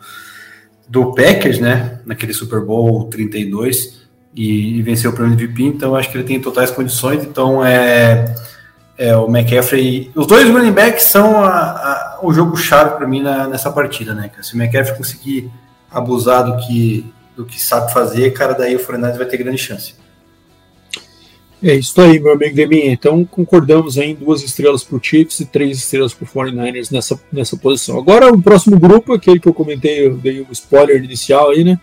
C: do Packers, né? Naquele Super Bowl 32 e, e venceu o prêmio MVP, então acho que ele tem totais condições. Então é, é o McCaffrey. Os dois running backs são a, a, o jogo chave para mim na, nessa partida, né? Se o McCaffrey conseguir abusar do que, do que sabe fazer, cara, daí o Fernandes vai ter grande chance.
B: É isso aí, meu amigo Deminha. Então concordamos em duas estrelas para o Chiefs e três estrelas para o 49ers nessa, nessa posição. Agora o próximo grupo, aquele que eu comentei, eu dei um spoiler inicial aí, né?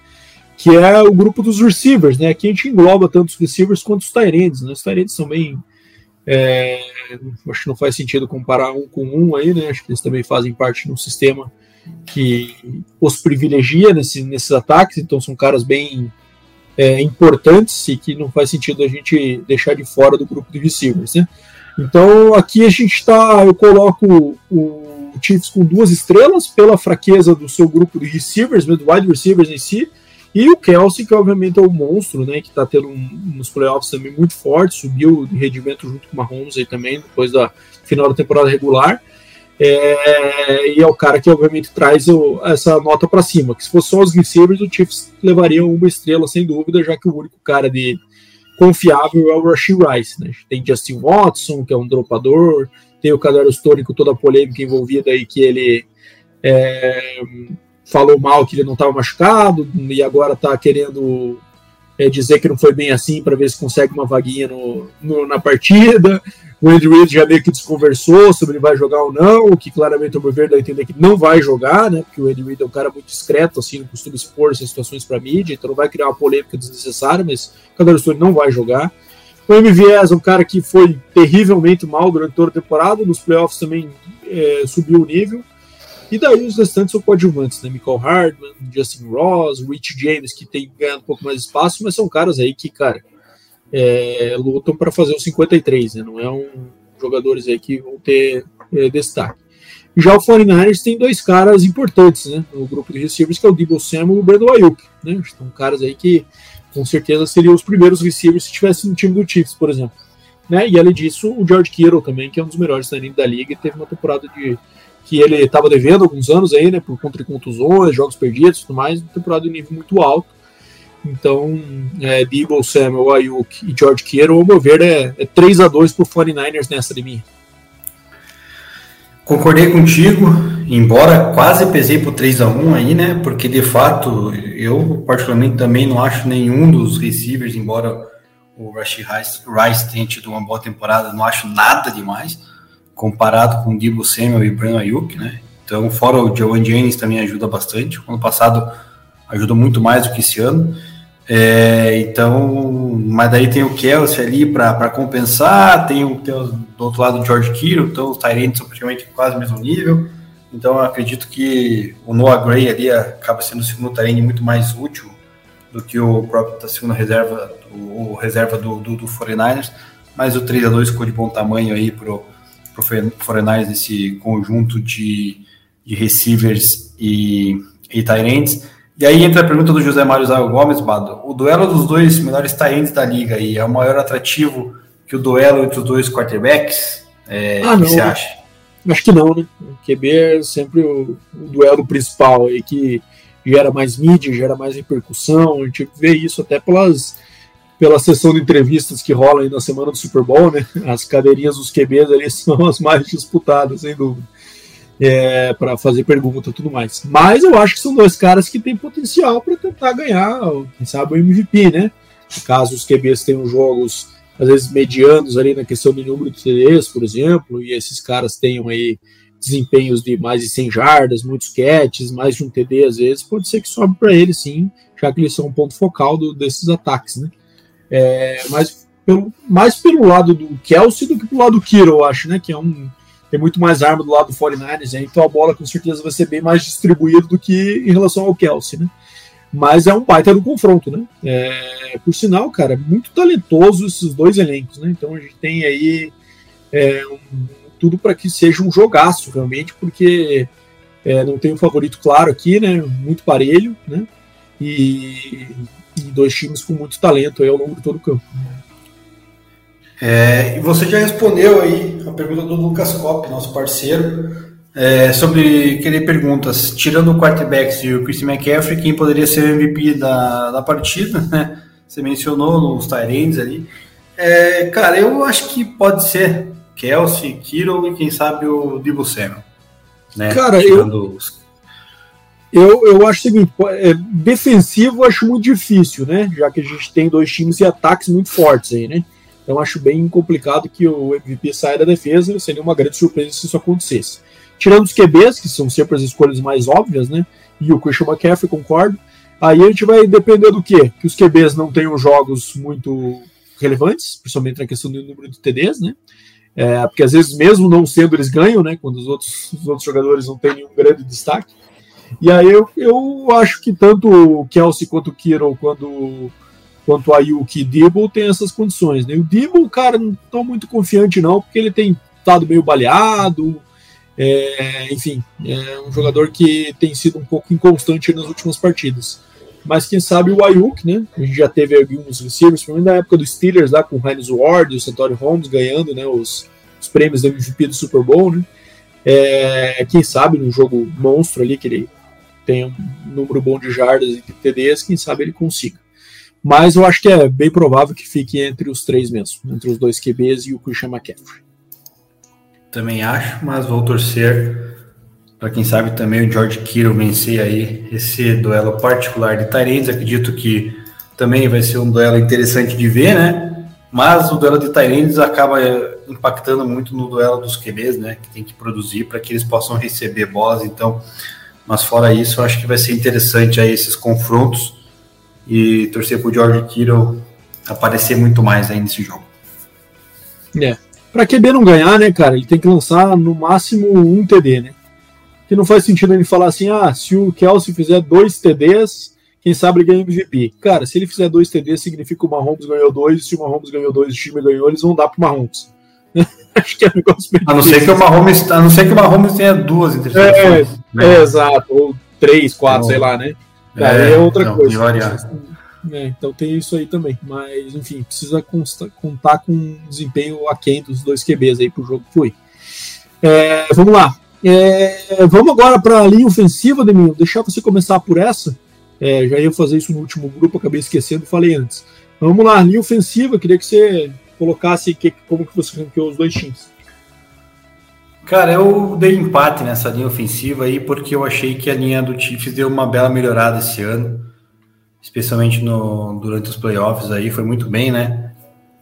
B: Que é o grupo dos receivers, né? Aqui a gente engloba tanto os receivers quanto os Tyrands, né? Os Tyrands são bem. É, acho que não faz sentido comparar um com um aí, né? Acho que eles também fazem parte de um sistema que os privilegia nesse, nesses ataques, então são caras bem é, importantes e que não faz sentido a gente deixar de fora do grupo de receivers, né? Então aqui a gente está, eu coloco o Chiefs com duas estrelas pela fraqueza do seu grupo de receivers, do wide receivers em si, e o Kelsey, que obviamente é o monstro, né? Que tá tendo um, uns playoffs também muito forte, subiu de rendimento junto com o Mahomes aí também, depois da final da temporada regular. É, e é o cara que obviamente traz o, essa nota para cima. Que se fosse só os receivers, o Chiefs levaria uma estrela sem dúvida, já que o único cara de confiável é o Rashid Rice. Né? Tem Justin Watson, que é um dropador, tem o Kadarius Tony com toda a polêmica envolvida aí que ele é, falou mal que ele não estava machucado e agora está querendo é, dizer que não foi bem assim para ver se consegue uma vaguinha no, no, na partida. O Andy Reid já meio que desconversou sobre ele vai jogar ou não, o que claramente o meu ver dá entender que não vai jogar, né? Porque o Andy Reid é um cara muito discreto, assim, não costuma expor essas situações para mídia, então não vai criar uma polêmica desnecessária, mas o Stone não vai jogar. O MVS é um cara que foi terrivelmente mal durante toda a temporada, nos playoffs também é, subiu o nível. E daí os restantes são coadjuvantes, né? Michael Hardman, Justin Ross, Rich James, que tem ganhado um pouco mais espaço, mas são caras aí que, cara, é, lutam para fazer os 53, né? Não é um jogadores aí que vão ter é, destaque. Já o 49ers tem dois caras importantes, né? No grupo de receivers, que é o Debo Samuel e o Brandon Ayuk, né? São caras aí que com certeza seriam os primeiros receivers se tivesse no time do Chiefs, por exemplo. Né? E além disso, o George Kittle também, que é um dos melhores da liga, e teve uma temporada de que ele estava devendo alguns anos aí, né, por conta de contusões, jogos perdidos e tudo mais, temporada de nível muito alto. Então, é, Debo, Samuel, Ayuk e George Kittle, ao meu ver, é, é 3 a 2 para o 49ers nessa de mim.
C: Concordei contigo, embora quase pesei pro 3 a 1 aí, né? Porque de fato, eu particularmente também não acho nenhum dos receivers, embora o Rashid Rice, Rice tenha tido uma boa temporada, não acho nada demais comparado com o Debo Samuel e o Breno Ayuk, né? Então, fora o Joan Jennings também ajuda bastante. Ano passado ajuda muito mais do que esse ano. É, então, mas daí tem o Kelsey ali para compensar, tem, o, tem o, do outro lado o George Kittle, então os Tyrants são praticamente quase o mesmo nível. Então, acredito que o Noah Gray ali acaba sendo o segundo Tyrant muito mais útil do que o próprio da segunda reserva, o, o reserva do, do, do 49ers. Mas o 3 a 2 ficou de bom tamanho aí pro para o Foreigners esse conjunto de, de receivers e, e Tyrants. E aí entra a pergunta do José Mário Zago Gomes, Bado. O duelo dos dois melhores Tyrants da liga aí é o maior atrativo que o duelo entre os dois quarterbacks? É, ah, o que não. você acha?
B: Acho que não, né? O QB é sempre o, o duelo principal aí que gera mais mídia, gera mais repercussão. A gente vê isso até pelas pela sessão de entrevistas que rola aí na semana do Super Bowl, né? As cadeirinhas dos QBs ali são as mais disputadas, sem dúvida. É, para fazer pergunta e tudo mais. Mas eu acho que são dois caras que têm potencial para tentar ganhar, quem sabe, o MVP, né? Caso os QBs tenham jogos, às vezes, medianos ali na questão do número de TDs, por exemplo, e esses caras tenham aí desempenhos de mais de 100 jardas, muitos catches, mais de um TD às vezes, pode ser que sobe para eles sim, já que eles são um ponto focal do, desses ataques, né? É, mas pelo, mais pelo lado do Kelsey do que pelo lado do Kiro, eu acho, né? Que é um. Tem muito mais arma do lado do 49ers, né, então a bola com certeza vai ser bem mais distribuída do que em relação ao Kelsey, né? Mas é um baita do confronto, né? É, por sinal, cara, muito talentoso esses dois elencos, né? Então a gente tem aí é, um, tudo para que seja um jogaço realmente, porque é, não tem um favorito claro aqui, né? Muito parelho, né? E dois times com muito talento aí ao longo de todo o campo.
C: É, e você já respondeu aí a pergunta do Lucas Kopp, nosso parceiro, é, sobre querer perguntas. Tirando o quarterback e o Christian McCaffrey, quem poderia ser o MVP da, da partida, né? Você mencionou nos Tyrands ali. É, cara, eu acho que pode ser Kelsey, Kiro e quem sabe o Divo Samuel.
B: Né? Cara, Tirando eu, os... Eu, eu acho o seguinte, é, defensivo acho muito difícil, né? Já que a gente tem dois times e ataques muito fortes aí, né? Então acho bem complicado que o MVP saia da defesa, seria uma grande surpresa se isso acontecesse. Tirando os QBs, que são sempre as escolhas mais óbvias, né? E o Christian McCaffrey, concordo. Aí a gente vai depender do quê? Que os QBs não tenham jogos muito relevantes, principalmente na questão do número de TDs, né? É, porque às vezes, mesmo não sendo, eles ganham, né? Quando os outros, os outros jogadores não têm nenhum grande destaque. E aí eu, eu acho que tanto o Kelsey quanto o Kiro, quando, quanto o Ayuki e tem essas condições. Né? O Dibble, cara, não estou muito confiante não, porque ele tem estado meio baleado, é, enfim, é um jogador que tem sido um pouco inconstante nas últimas partidas. Mas quem sabe o Ayuk, né? A gente já teve alguns receivers, principalmente na época dos Steelers, lá com o Heinz Ward e o Santori Holmes ganhando né, os, os prêmios da MVP do Super Bowl, né? É, quem sabe num jogo monstro ali, que ele tem um número bom de jardas e TDs, quem sabe ele consiga. Mas eu acho que é bem provável que fique entre os três mesmo, entre os dois QBs e o Christian McCaffrey.
C: Também acho, mas vou torcer para quem sabe também o George Kittle vencer aí esse duelo particular de Tyrants. Acredito que também vai ser um duelo interessante de ver, né? Mas o duelo de Tyrants acaba eh, impactando muito no duelo dos QBs, né? Que tem que produzir para que eles possam receber bolas. Então, mas fora isso, eu acho que vai ser interessante aí esses confrontos e torcer para o George Kittle aparecer muito mais aí nesse jogo.
B: É. Para QB não ganhar, né, cara? Ele tem que lançar no máximo um TD, né? Que não faz sentido ele falar assim: ah, se o Kelsey fizer dois TDs, quem sabe ganha MVP. Cara, se ele fizer dois TDs, significa que o Mahomes ganhou dois, se o Mahomes ganhou dois, o time ganhou, eles vão dar pro Mahomes.
C: Acho que é um negócio bem A não ser que o Mahomes, a não ser que o Mahomes tenha duas
B: interceptações. É, né? é, exato, ou três, quatro, então, sei lá, né? É, é outra não, coisa. É, então tem isso aí também. Mas, enfim, precisa contar com um desempenho aquém dos dois QBs aí pro jogo que foi. É, vamos lá. É, vamos agora para a linha ofensiva, Deminho. Deixar você começar por essa. É, já ia fazer isso no último grupo, acabei esquecendo, falei antes. Vamos lá, linha ofensiva, queria que você colocasse que, como que você ranqueou os dois times.
C: Cara, eu dei empate nessa linha ofensiva aí porque eu achei que a linha do Chiefs deu uma bela melhorada esse ano, especialmente no, durante os playoffs aí, foi muito bem, né?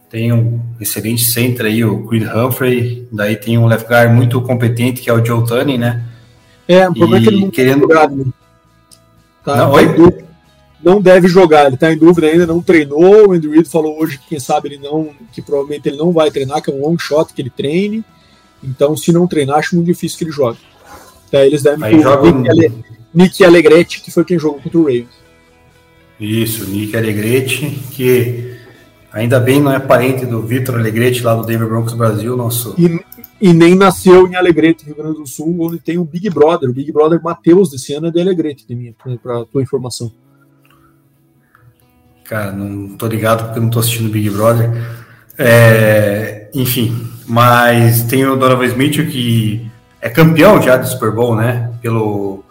C: Tem um excelente center aí, o Creed Humphrey, daí tem um left guard muito competente que é o Joe Tunney, né?
B: É, o problema e é que ele não querendo... né? tá, não, oi? Não deve jogar, ele está em dúvida ainda, não treinou, o Andrew Reid falou hoje que quem sabe ele não, que provavelmente ele não vai treinar, que é um long shot que ele treine, então, se não treinar, acho muito difícil que ele jogue. Daí eles devem
C: Aí joga Nick,
B: Ale... Nick Alegretti, que foi quem jogou contra o Ravens.
C: Isso, Nick Alegretti, que ainda bem não é parente do Vitor Alegretti lá do Denver Broncos Brasil, nosso.
B: E, e, nem nasceu em Alegrete, Rio Grande do Sul, onde tem o Big Brother. O Big Brother Matheus desse ano é de Alegrete, para tua informação.
C: Cara, não tô ligado porque não tô assistindo Big Brother. É, enfim, mas tem o Donovan Smith que é campeão já do Super Bowl, né? Pelo,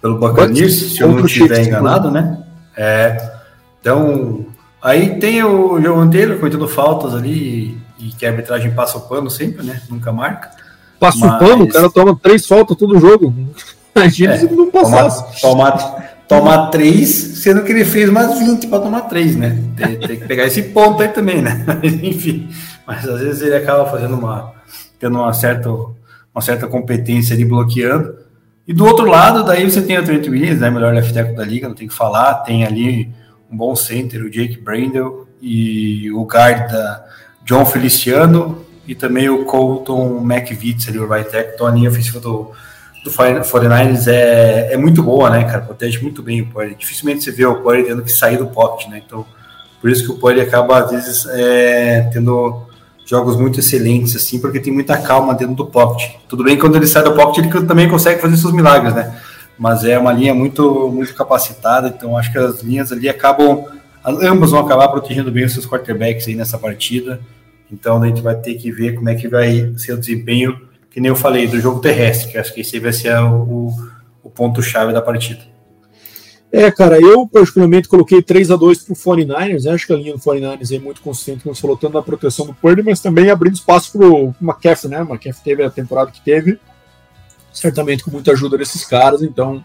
C: pelo Buccaneers, se eu não estiver enganado, né? É, então, aí tem o João Taylor cometendo faltas ali e que a arbitragem passa o pano sempre, né? Nunca marca.
B: Passa mas... o pano, o cara toma três faltas todo jogo. Imagina é, se não passasse.
C: Tomar, tomar três, sendo que ele fez mais 20 para tomar três, né? Tem, tem, que pegar esse ponto aí também, né? Enfim mas às vezes ele acaba fazendo uma tendo uma certa uma certa competência ali bloqueando. E do outro lado, daí você tem o Trent Williams, né, melhor left tackle da liga, não tem que falar, tem ali um bom center, o Jake Brandel e o guard da John Feliciano e também o Colton McVitz ali, o right tackle. Então a linha ofensiva do, do 49ers é, é muito boa, né, cara? Protege muito bem o Purdy. Dificilmente você vê o Purdy tendo que sair do pocket, né? Então, por isso que o Purdy acaba, às vezes, é, tendo jogos muito excelentes, assim, porque tem muita calma dentro do pocket. Tudo bem que quando ele sai do pocket, ele também consegue fazer seus milagres, né? Mas é uma linha muito, muito capacitada, então acho que as linhas ali acabam, ambas vão acabar protegendo bem os seus quarterbacks aí nessa partida. Então a gente vai ter que ver como é que vai ser o desempenho, que nem eu falei, do jogo terrestre, que acho que esse vai ser o, o ponto-chave da partida.
B: É, cara, eu particularmente coloquei 3 a 2 pro 49ers, né? acho que a linha do 49ers é muito consistente, como você falou, tanto na proteção do Purdy, mas também abrindo espaço pro McCaffrey, né? O teve a temporada que teve, certamente com muita ajuda desses caras, então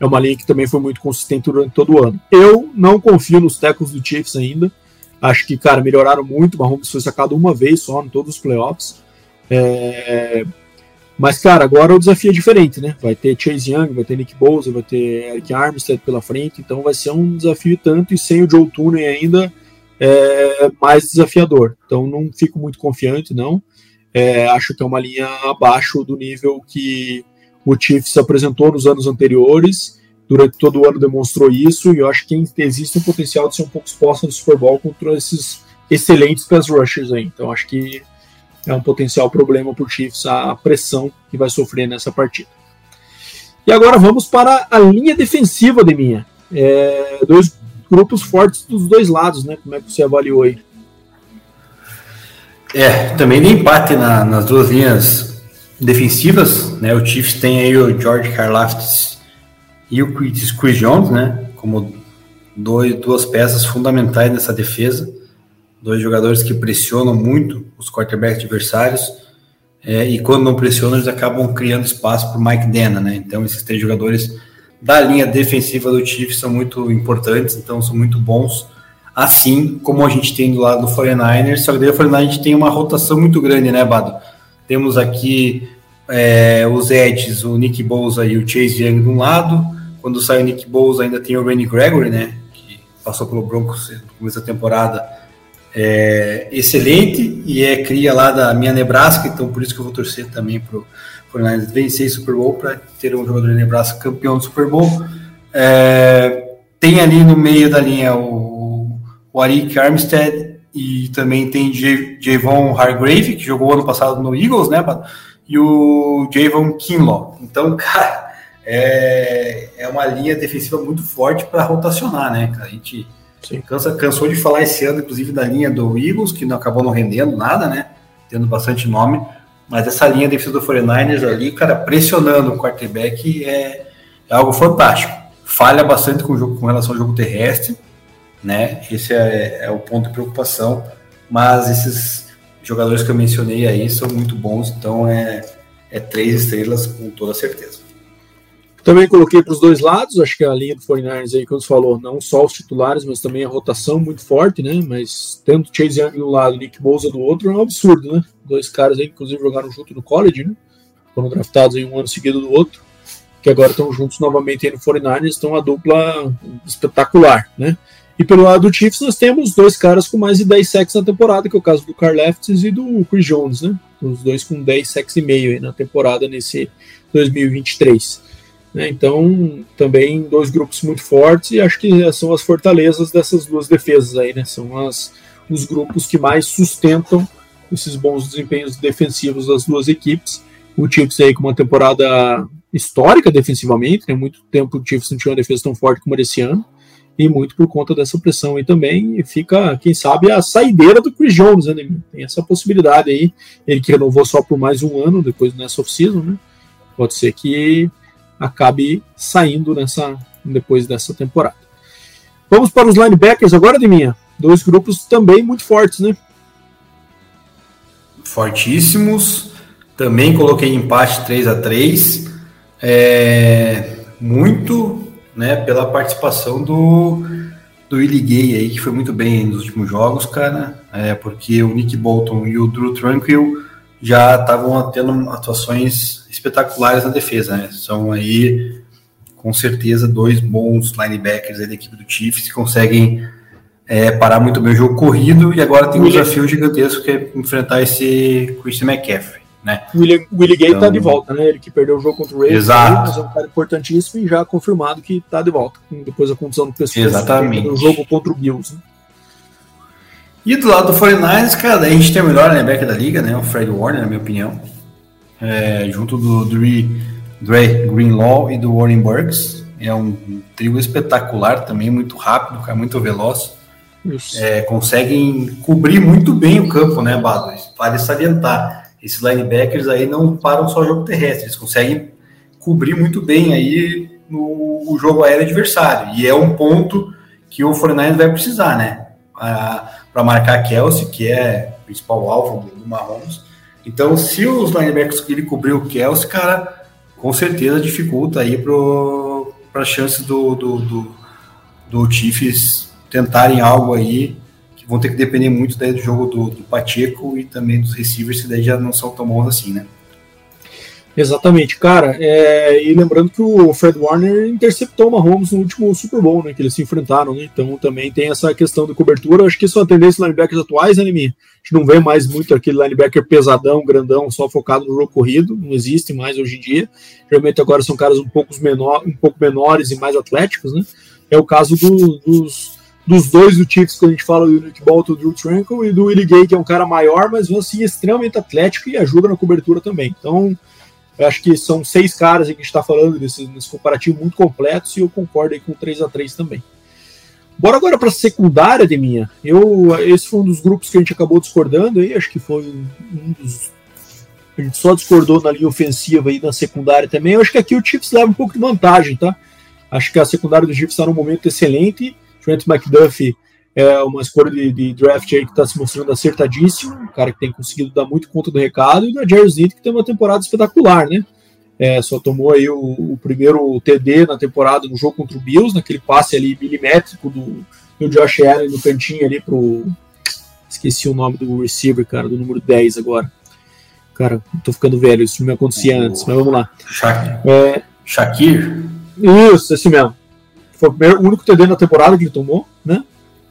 B: é uma linha que também foi muito consistente durante todo o ano. Eu não confio nos tecos do Chiefs ainda, acho que, cara, melhoraram muito, o Mahomes foi sacado uma vez só em todos os playoffs, é, mas, cara, agora o desafio é diferente, né? Vai ter Chase Young, vai ter Nick Bosa, vai ter Eric Armstead pela frente, então vai ser um desafio tanto, e sem o Joe Tooney ainda é mais desafiador. Então não fico muito confiante, não. É, acho que é uma linha abaixo do nível que o Chiefs apresentou nos anos anteriores, durante todo o ano demonstrou isso, e eu acho que existe um potencial de ser um pouco exposta no Super Bowl contra esses excelentes pass rushers aí. Então acho que é um potencial problema para o Chiefs a pressão que vai sofrer nessa partida. E agora vamos para a linha defensiva de minha. É, dois grupos fortes dos dois lados, né? Como é que você avaliou aí?
C: É, também de empate na, nas duas linhas defensivas, né? O Chiefs tem aí o George Karlaftis e o Chris Jones, né? Como dois, duas peças fundamentais nessa defesa. Dois jogadores que pressionam muito os quarterbacks adversários. É, e quando não pressionam, eles acabam criando espaço para o Mike Dana, né? Então, esses três jogadores da linha defensiva do Chiefs são muito importantes, então são muito bons. Assim como a gente tem do lado do 49ers, só que daí o 49ers a gente tem uma rotação muito grande, né, Bado? Temos aqui é, os Edges, o Nick Bosa e o Chase Young de um lado. Quando sai o Nick Bosa, ainda tem o Randy Gregory, né? Que passou pelo Broncos no começo da temporada. É, excelente e é cria lá da minha Nebraska, então por isso que eu vou torcer também para o 49ers vencer Super Bowl para ter um jogador de Nebraska campeão do Super Bowl. É, tem ali no meio da linha o, o Arik Armstead e também tem Javon Hargrave, que jogou ano passado no Eagles, né? E o Javon Kinlaw. Então, cara, é, é uma linha defensiva muito forte para rotacionar, né? A gente cansa, cansou de falar esse ano, inclusive, da linha do Eagles, que não acabou não rendendo nada, né? Tendo bastante nome. Mas essa linha defensiva do 49ers ali, cara, pressionando o quarterback é, é algo fantástico. Falha bastante com, jogo, com relação ao jogo terrestre, né? Esse é, é o ponto de preocupação. Mas esses jogadores que eu mencionei aí são muito bons, então é, é três estrelas com toda certeza.
B: Também coloquei para os dois lados, acho que a linha do 49ers aí, como você falou, não só os titulares, mas também a rotação muito forte, né? Mas tendo Chase Young do lado e Nick Bosa do outro é um absurdo, né? Dois caras aí, inclusive, jogaram junto no college, né? Foram draftados em um ano seguido do outro, que agora estão juntos novamente aí no 49ers, estão a dupla espetacular, né? E pelo lado do Chiefs, nós temos dois caras com mais de 10 sacks na temporada, que é o caso do Carl Leftis e do Chris Jones, né? Os dois com 10 sacks e meio na temporada nesse 2023. Né? Então, também dois grupos muito fortes e acho que são as fortalezas dessas duas defesas aí, né? São as, os grupos que mais sustentam esses bons desempenhos defensivos das duas equipes. O Chiefs aí com uma temporada histórica defensivamente, né? Muito tempo o Chiefs não tinha uma defesa tão forte como esse ano. E muito por conta dessa pressão aí também. E fica, quem sabe, a saideira do Chris Jones, né? Tem essa possibilidade aí. Ele que renovou só por mais um ano depois nessa off-season, né? Pode ser que acabe saindo nessa depois dessa temporada. Vamos para os linebackers agora, de minha. Dois grupos também muito fortes, né?
C: Fortíssimos. Também coloquei empate 3 a 3 é, Muito né, pela participação do, do Willie Gay aí, que foi muito bem nos últimos jogos, cara. É, porque o Nick Bolton e o Drew Tranquil já estavam tendo atuações espetaculares na defesa, né? São aí, com certeza, dois bons linebackers da equipe do Chiefs que conseguem é, parar muito bem o jogo corrido e agora tem um desafio gigantesco que é enfrentar esse Christian McCaffrey, né?
B: O Willie, Willie Gay tá então, tá de volta, né? Ele que perdeu o jogo contra o Ravens,
C: exato.
B: mas é um cara importantíssimo e já confirmado que tá de volta, depois da condição do pessoal.
C: Exatamente.
B: O jogo contra o Bills, né?
C: E do lado do 49ers, cara, a gente tem o melhor linebacker da liga, né? O Fred Warner, na minha opinião. É, junto do Dre, Dre Greenlaw e do Warren Burks. É um trio espetacular também, muito rápido, cara, muito veloz. É, conseguem cobrir muito bem o campo, né, Bado? Vale salientar. Esses linebackers aí não param só o jogo terrestre, eles conseguem cobrir muito bem aí no, o jogo aéreo adversário. E é um ponto que o 49ers vai precisar, né? Para marcar Kelsey, que é o principal alvo do, do Mahomes. Então, se os linebackers que ele cobriu o Kelsey, cara, com certeza dificulta aí para a chance do, do, do, do Chiefs tentarem algo aí que vão ter que depender muito daí do jogo do, do Pacheco e também dos receivers, que daí já não são tão bons assim, né?
B: Exatamente, cara. É, e lembrando que o Fred Warner interceptou o Mahomes no último Super Bowl, né? Que eles se enfrentaram, né? Então também tem essa questão de cobertura. Acho que isso é uma tendência dos linebackers atuais, né? A gente não vê mais muito aquele linebacker pesadão, grandão, só focado no jogo corrido. Não existe mais hoje em dia. Geralmente agora são caras um pouco, menor, um pouco menores e mais atléticos, né? É o caso do, dos, dos dois do Chiefs que a gente fala, do Nick Bolton, do Drew Tranquil, e do Willie Gay, que é um cara maior, mas assim, extremamente atlético e ajuda na cobertura também. Então eu acho que são seis caras que a gente está falando nesse, nesse, comparativo muito completo, e eu concordo aí com 3 a 3 também. Bora agora para a secundária de minha. Eu, esse foi um dos grupos que a gente acabou discordando aí, acho que foi um dos A gente só discordou na linha ofensiva e na secundária também. Eu acho que aqui o Chiefs leva um pouco de vantagem, tá? Acho que a secundária do Chiefs está num momento excelente. Trent McDuffie é uma escolha de, de draft aí que está se mostrando acertadíssimo, um cara que tem conseguido dar muito conta do recado, e da Jerry Smith, que tem uma temporada espetacular, né? É, só tomou aí o, o, primeiro TD na temporada no jogo contra o Bills, naquele passe ali milimétrico do, do Josh Allen no cantinho ali pro. Esqueci o nome do receiver, cara, do número 10 agora. Cara, tô ficando velho, isso não me acontecia o... antes, mas vamos lá.
C: Shaq... É... Shakir?
B: Isso, esse mesmo. Foi o, primeiro, o único TD na temporada que ele tomou, né?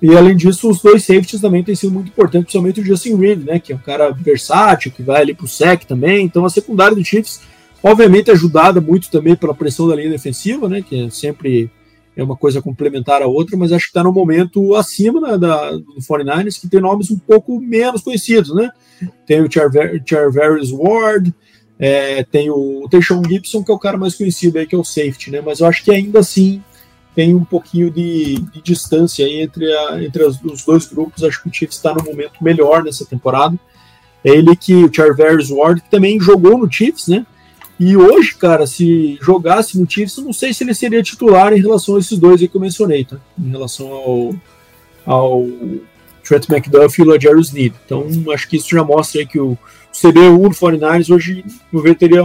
B: E além disso, os dois safeties também têm sido muito importantes, principalmente o Justin Reed, né? Que é um cara versátil, que vai ali pro sec também. Então a secundária do Chiefs, obviamente, é ajudada muito também pela pressão da linha defensiva, né? Que é sempre é uma coisa complementar à outra, mas acho que está no momento acima né, da, do 49ers, que tem nomes um pouco menos conhecidos, né? Tem o Charvarius Ward, é, tem o Teixon Gibson, que é o cara mais conhecido aí, que é o safety, né? Mas eu acho que ainda assim tem um pouquinho de, de distância entre, a, entre as, os dois grupos. Acho que o Chiefs está no momento melhor nessa temporada. É ele que o Charvarius Ward que também jogou no Chiefs, né? E hoje, cara, se jogasse no Chiefs, não sei se ele seria titular em relação a esses dois aí que eu mencionei, tá? Em relação ao, ao Trent McDuff e o Lajarius Need. Então, acho que isso já mostra aí que o CB1 do 49ers hoje, no ver, teria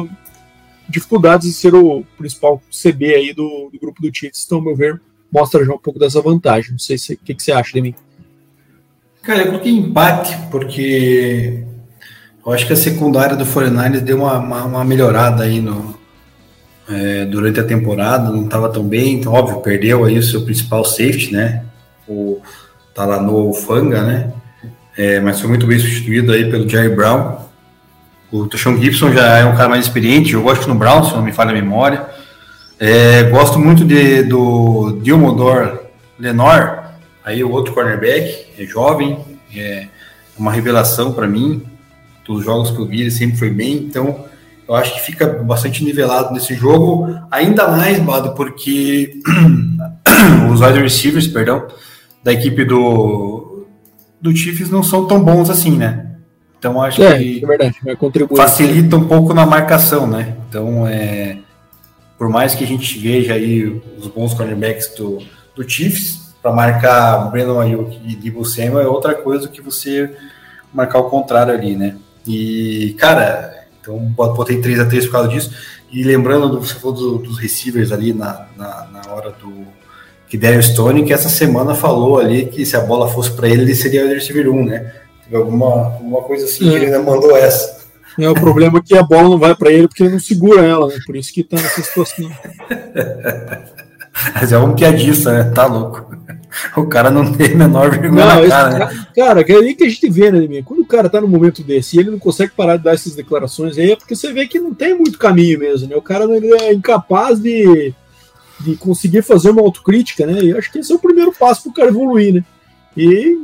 B: dificuldades em ser o principal CB aí do, do grupo do Chiefs. Então, ao meu ver, mostra já um pouco dessa vantagem. Não sei o que, que você acha de mim.
C: Cara, eu coloquei empate, porque eu acho que a secundária do 49ers deu uma, uma, uma melhorada aí no, é, durante a temporada, não estava tão bem, então, óbvio, perdeu aí o seu principal safety, né? O tá lá no Fanga, né? É, mas foi muito bem substituído aí pelo Jerry Brown. O Tushon Gibson já é um cara mais experiente, eu gosto no Brown, se não me falha a memória. É, gosto muito de, do Dilmodor Lenor, aí o outro cornerback, é jovem, é uma revelação para mim. Dos jogos que eu vi, ele sempre foi bem, então eu acho que fica bastante nivelado nesse jogo, ainda mais, Bado, porque os wide receivers, perdão, da equipe do, do Chiefs não são tão bons assim, né? Então acho é, que
B: é verdade,
C: facilita um pouco na marcação, né? Então é por mais que a gente veja aí os bons cornerbacks do, do Chiefs para marcar Brandon Ayuk e Debo Samuel é outra coisa do que você marcar o contrário ali, né? E cara, então botei 3 a 3 por causa disso. E lembrando do você falou do, dos receivers ali na, na, na hora do que Daniel Stone, que essa semana falou ali que se a bola fosse para ele, ele seria o receiver 1, né? Alguma, alguma coisa assim, é. ele ainda mandou essa.
B: É, o problema é que a bola não vai para ele porque ele não segura ela, né? Por isso que tá nessa situação.
C: Mas é um piadista, né? Tá louco. O cara não tem a menor vergonha não, na cara,
B: né? Cara, é aí que a gente vê, né, Liminha? Quando o cara tá no momento desse e ele não consegue parar de dar essas declarações aí, é porque você vê que não tem muito caminho mesmo, né? O cara ele é incapaz de, de conseguir fazer uma autocrítica, né? E acho que esse é o primeiro passo pro cara evoluir, né? E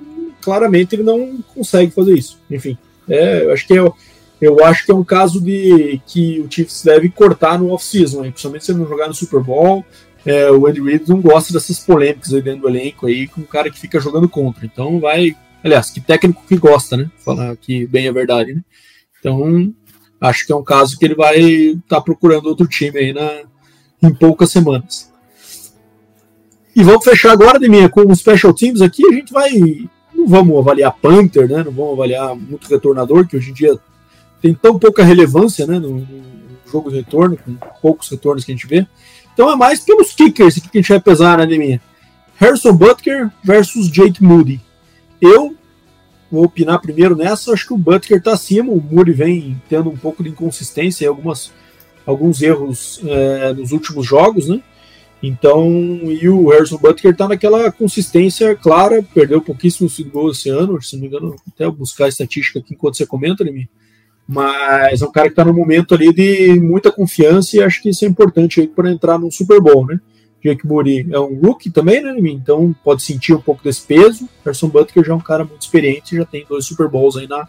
B: claramente ele não consegue fazer isso. Enfim, é, eu acho que é, eu acho que é um caso de que o Chiefs deve cortar no off-season, principalmente se ele não jogar no Super Bowl. É, o Andy Reid não gosta dessas polêmicas aí dentro do elenco aí com o cara que fica jogando contra. Então vai. Aliás, que técnico que gosta, né? Falar que bem a verdade, né? Então, acho que é um caso que ele vai estar tá procurando outro time aí na, em poucas semanas. E vamos fechar agora, Deminha, com os special teams aqui. A gente vai não vamos avaliar Panther, né? Não vamos avaliar muito retornador, que hoje em dia tem tão pouca relevância, né? No, jogo de retorno, com poucos retornos que a gente vê. Então é mais pelos kickers que a gente vai pesar na anemia. Harrison Butker versus Jake Moody. Eu vou opinar primeiro nessa. Acho que o Butker está acima. O Moody vem tendo um pouco de inconsistência e algumas, alguns erros é, nos últimos jogos, né? Então, e o Harrison Butker está naquela consistência clara, perdeu pouquíssimo field goal esse ano, se não me engano, até buscar a estatística aqui enquanto você comenta, Nemi. Mas é um cara que está no momento ali de muita confiança e acho que isso é importante para entrar no Super Bowl, né? Jake Moody é um rookie também, né, Nemi? Então pode sentir um pouco desse peso. Harrison Butker já é um cara muito experiente, já tem dois Super Bowls aí na,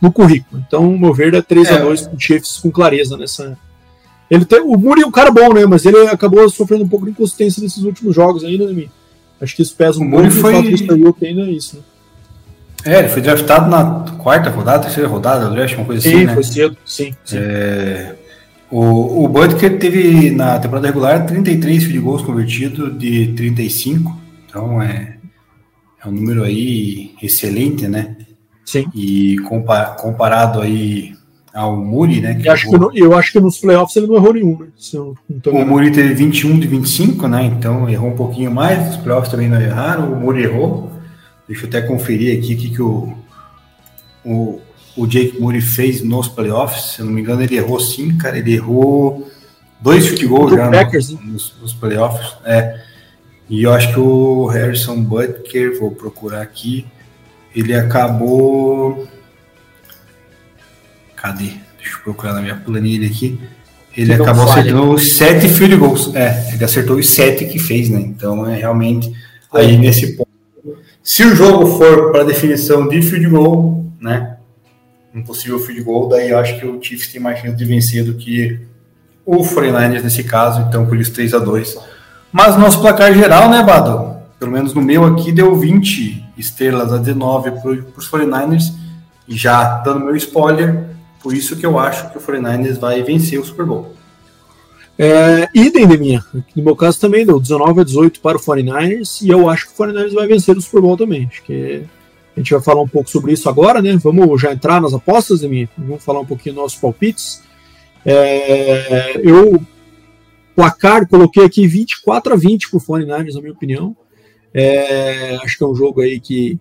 B: no currículo. Então, o meu ver é 3 é. a 2 com Chiefs com clareza nessa, ele tem, o Muri é um cara bom, né? Mas ele acabou sofrendo um pouco de inconsistência nesses últimos jogos ainda, né, Acho que isso pesa um pouco
C: foi...
B: e o fato de ainda é isso, né?
C: É, ele foi draftado na quarta rodada, terceira rodada, draft, uma coisa sim, assim, né?
B: foi cedo, sim. sim.
C: É, o, o Butker teve na temporada regular 33 field goals convertidos de 35, então é, é um número aí excelente, né?
B: Sim.
C: E comparado aí ao Muri, né?
B: eu, acho que no, eu acho que nos playoffs ele não errou nenhum, né?
C: o Muri teve 21 de 25, né? Então errou um pouquinho mais, os playoffs também não erraram, o Muri errou. Deixa eu até conferir aqui o que, que o, o, o Jake Moore fez nos playoffs. Se eu não me engano, ele errou sim, cara. Ele errou dois field goals já Packers, no, nos, nos, playoffs. É. E eu acho que o Harrison Butker, vou procurar aqui, ele acabou. Cadê? Deixa eu procurar na minha planilha aqui. Ele que acabou acertando os sete field goals. É, ele acertou os sete que fez, né? Então é realmente aí nesse ponto se o jogo for para definição de field goal, né? Um possível field goal, daí eu acho que o Chiefs tem mais chance de vencer do que o 49ers nesse caso, então por isso 3 a 2 Mas nosso placar geral, né, Bado? Pelo menos no meu aqui deu 20 estrelas a 19 para os 49ers. E já dando meu spoiler, por isso que eu acho que o 49ers vai vencer o Super Bowl.
B: É, idem de minha. No meu caso também deu 19 a 18 para o 49ers e eu acho que o 49ers vai vencer o Super Bowl também. Acho que a gente vai falar um pouco sobre isso agora, né? Vamos já entrar nas apostas de mim. Vamos falar um pouquinho dos nossos palpites. É, eu placar coloquei aqui 24 a 20 para o 49ers, na minha opinião. É, acho que é um jogo aí que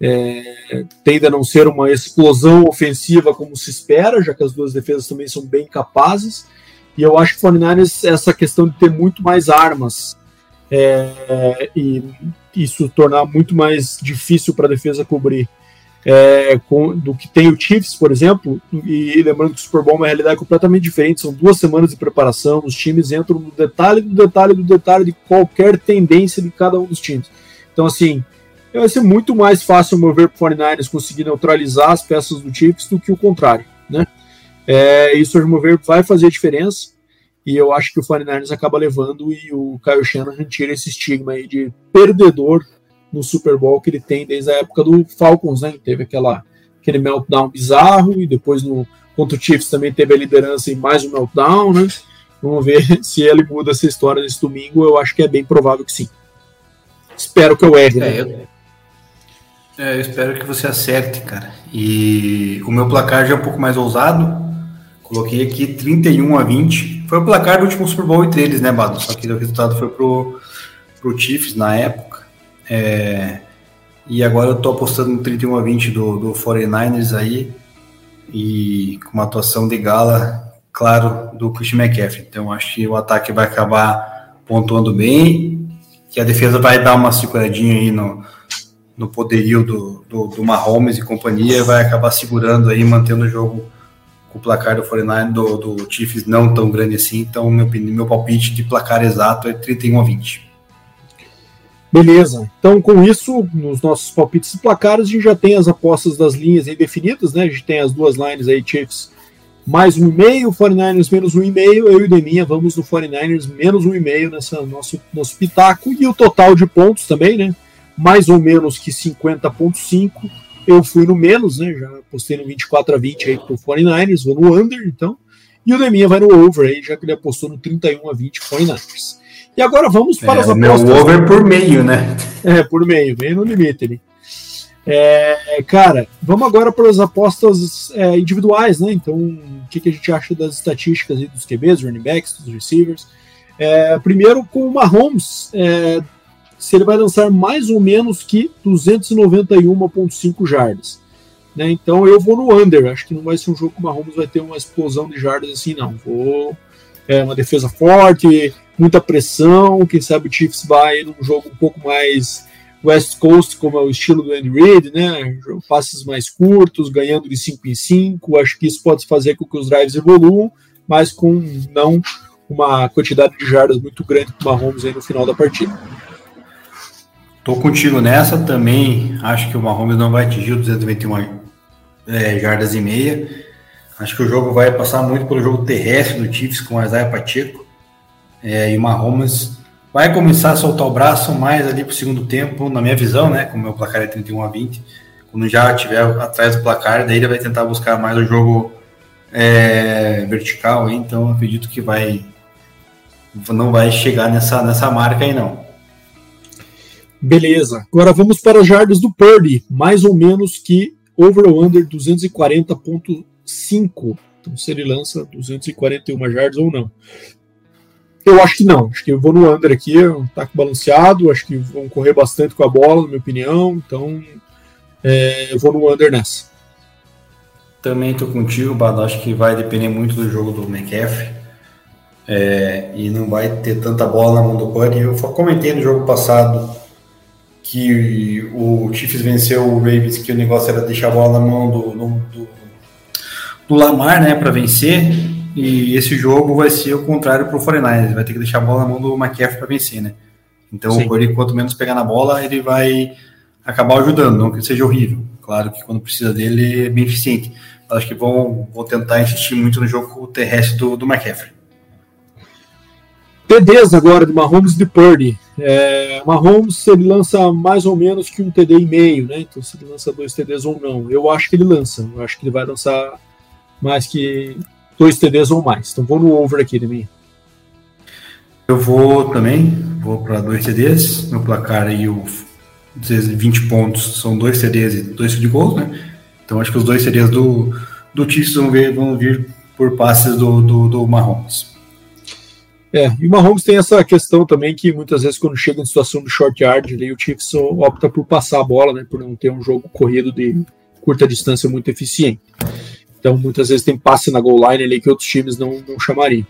B: é, tende a não ser uma explosão ofensiva como se espera, já que as duas defesas também são bem capazes. E eu acho que o 49ers, essa questão de ter muito mais armas é, e isso tornar muito mais difícil para a defesa cobrir é, com, do que tem o Chiefs, por exemplo. E lembrando que o Super Bowl é uma realidade completamente diferente, são duas semanas de preparação, os times entram no detalhe do detalhe do detalhe de qualquer tendência de cada um dos times. Então, assim, vai ser muito mais fácil mover para o 49ers conseguir neutralizar as peças do Chiefs do que o contrário, né? É, isso, a meu ver, vai fazer diferença. E eu acho que o 49ers acaba levando e o Kyle Shanahan tira esse estigma aí de perdedor no Super Bowl que ele tem desde a época do Falcons, né? teve aquela, aquele meltdown bizarro e depois no contra o Chiefs também teve a liderança e mais um meltdown, né? Vamos ver se ele muda essa história nesse domingo. Eu acho que é bem provável que sim. Espero que eu erre. Né?
C: É, eu, é, eu espero que você acerte, cara. E o meu placar já é um pouco mais ousado. Coloquei aqui 31 a 20. Foi o placar do último Super Bowl entre eles, né, Bado? Só que o resultado foi pro, pro Chiefs na época. É, e agora eu tô apostando no 31 a 20 do, do 49ers aí. E com uma atuação de gala, claro, do Christian McCaffrey. Então acho que o ataque vai acabar pontuando bem. Que a defesa vai dar uma seguradinha aí no, no poderio do, do, do Mahomes e companhia. Vai acabar segurando aí, mantendo o jogo com o placar do 49 do, do Chiefs não tão grande assim, então meu, meu palpite de placar exato é 31 a 20.
B: Beleza. Então, com isso, nos nossos palpites e placares, a gente já tem as apostas das linhas aí definidas, né? A gente tem as duas lines aí, Chiefs mais um e meio, 49ers menos um e meio, eu e o Deminha vamos no 49ers menos um e meio nessa nosso, nosso pitaco, e o total de pontos também, né? Mais ou menos que 50.5 eu fui no menos, né? Já postei no 24 a 20 aí pro 49ers, vou no under, então. E o Deminha vai no over aí, já que ele apostou no 31 a 20 49ers. E agora vamos para é, as
C: apostas. Meu over por meio, né?
B: É, por meio, meio no limite ali. É, cara, vamos agora para as apostas é, individuais, né? Então, o que, que, a gente acha das estatísticas aí dos QBs, running backs, dos receivers? É, primeiro, com o Mahomes, é, se ele vai lançar mais ou menos que 291,5 jardas. Né? Então eu vou no under. Acho que não vai ser um jogo que o Mahomes vai ter uma explosão de jardas assim, não. Vou é uma defesa forte, muita pressão. Quem sabe o Chiefs vai num jogo um pouco mais West Coast, como é o estilo do Andy Reid, né? Passes mais curtos, ganhando de 5 em 5. Acho que isso pode fazer com que os drives evoluam, mas com não uma quantidade de jardas muito grande para o Mahomes aí no final da partida.
C: Tô contigo nessa também. Acho que o Mahomes não vai atingir o 221 é, e meia. Acho que o jogo vai passar muito pelo jogo terrestre do Chiefs com o Isaiah Pacheco. É, e o Mahomes vai começar a soltar o braço mais ali pro segundo tempo, na minha visão, né? Como meu placar é 31 a 20. Quando já estiver atrás do placar, daí ele vai tentar buscar mais o jogo é, vertical, então acredito que vai não vai chegar nessa, nessa marca aí não.
B: Beleza. Agora vamos para as jardas do Purdy, mais ou menos que over ou under 240.5. Então se ele lança 241 jardas ou não. Eu acho que não. Acho que eu vou no under aqui, um taco balanceado. Acho que vão correr bastante com a bola, na minha opinião. Então é, eu vou no under nessa.
C: Também estou contigo, Bado. Acho que vai depender muito do jogo do McCaffrey. É, e não vai ter tanta bola na mão do Purdy. Eu comentei no jogo passado que o Chiefs venceu o Ravens, que o negócio era deixar a bola na mão do, do, do Lamar, né, para vencer. E esse jogo vai ser o contrário para o 49 vai ter que deixar a bola na mão do McCaffrey para vencer, né? Então, Sim. o Purdy, quanto menos pegar na bola, ele vai acabar ajudando, não que seja horrível. Claro que quando precisa dele é bem eficiente. Acho que vão, vão tentar insistir muito no jogo terrestre do, do McCaffrey.
B: TDs agora de Mahomes e de Purdy. É, Mahomes ele lança mais ou menos que um TD e meio, né? Então se ele lança dois TDs ou não. Eu acho que ele lança. Eu acho que ele vai lançar mais que dois TDs ou mais. Então vou no over aqui de mim.
C: Eu vou também, vou para dois TDs. Meu placar aí, o 20 pontos, são dois TDs e dois de gols, né? Então acho que os dois TDs do, do Chiefs vão, vão vir por passes do, do, do Mahomes.
B: É, e o Mahomes tem essa questão também que muitas vezes quando chega em situação de short yard, o Chiefs opta por passar a bola, né, por não ter um jogo corrido de curta distância muito eficiente. Então muitas vezes tem passe na goal line ali que outros times não, não chamariam.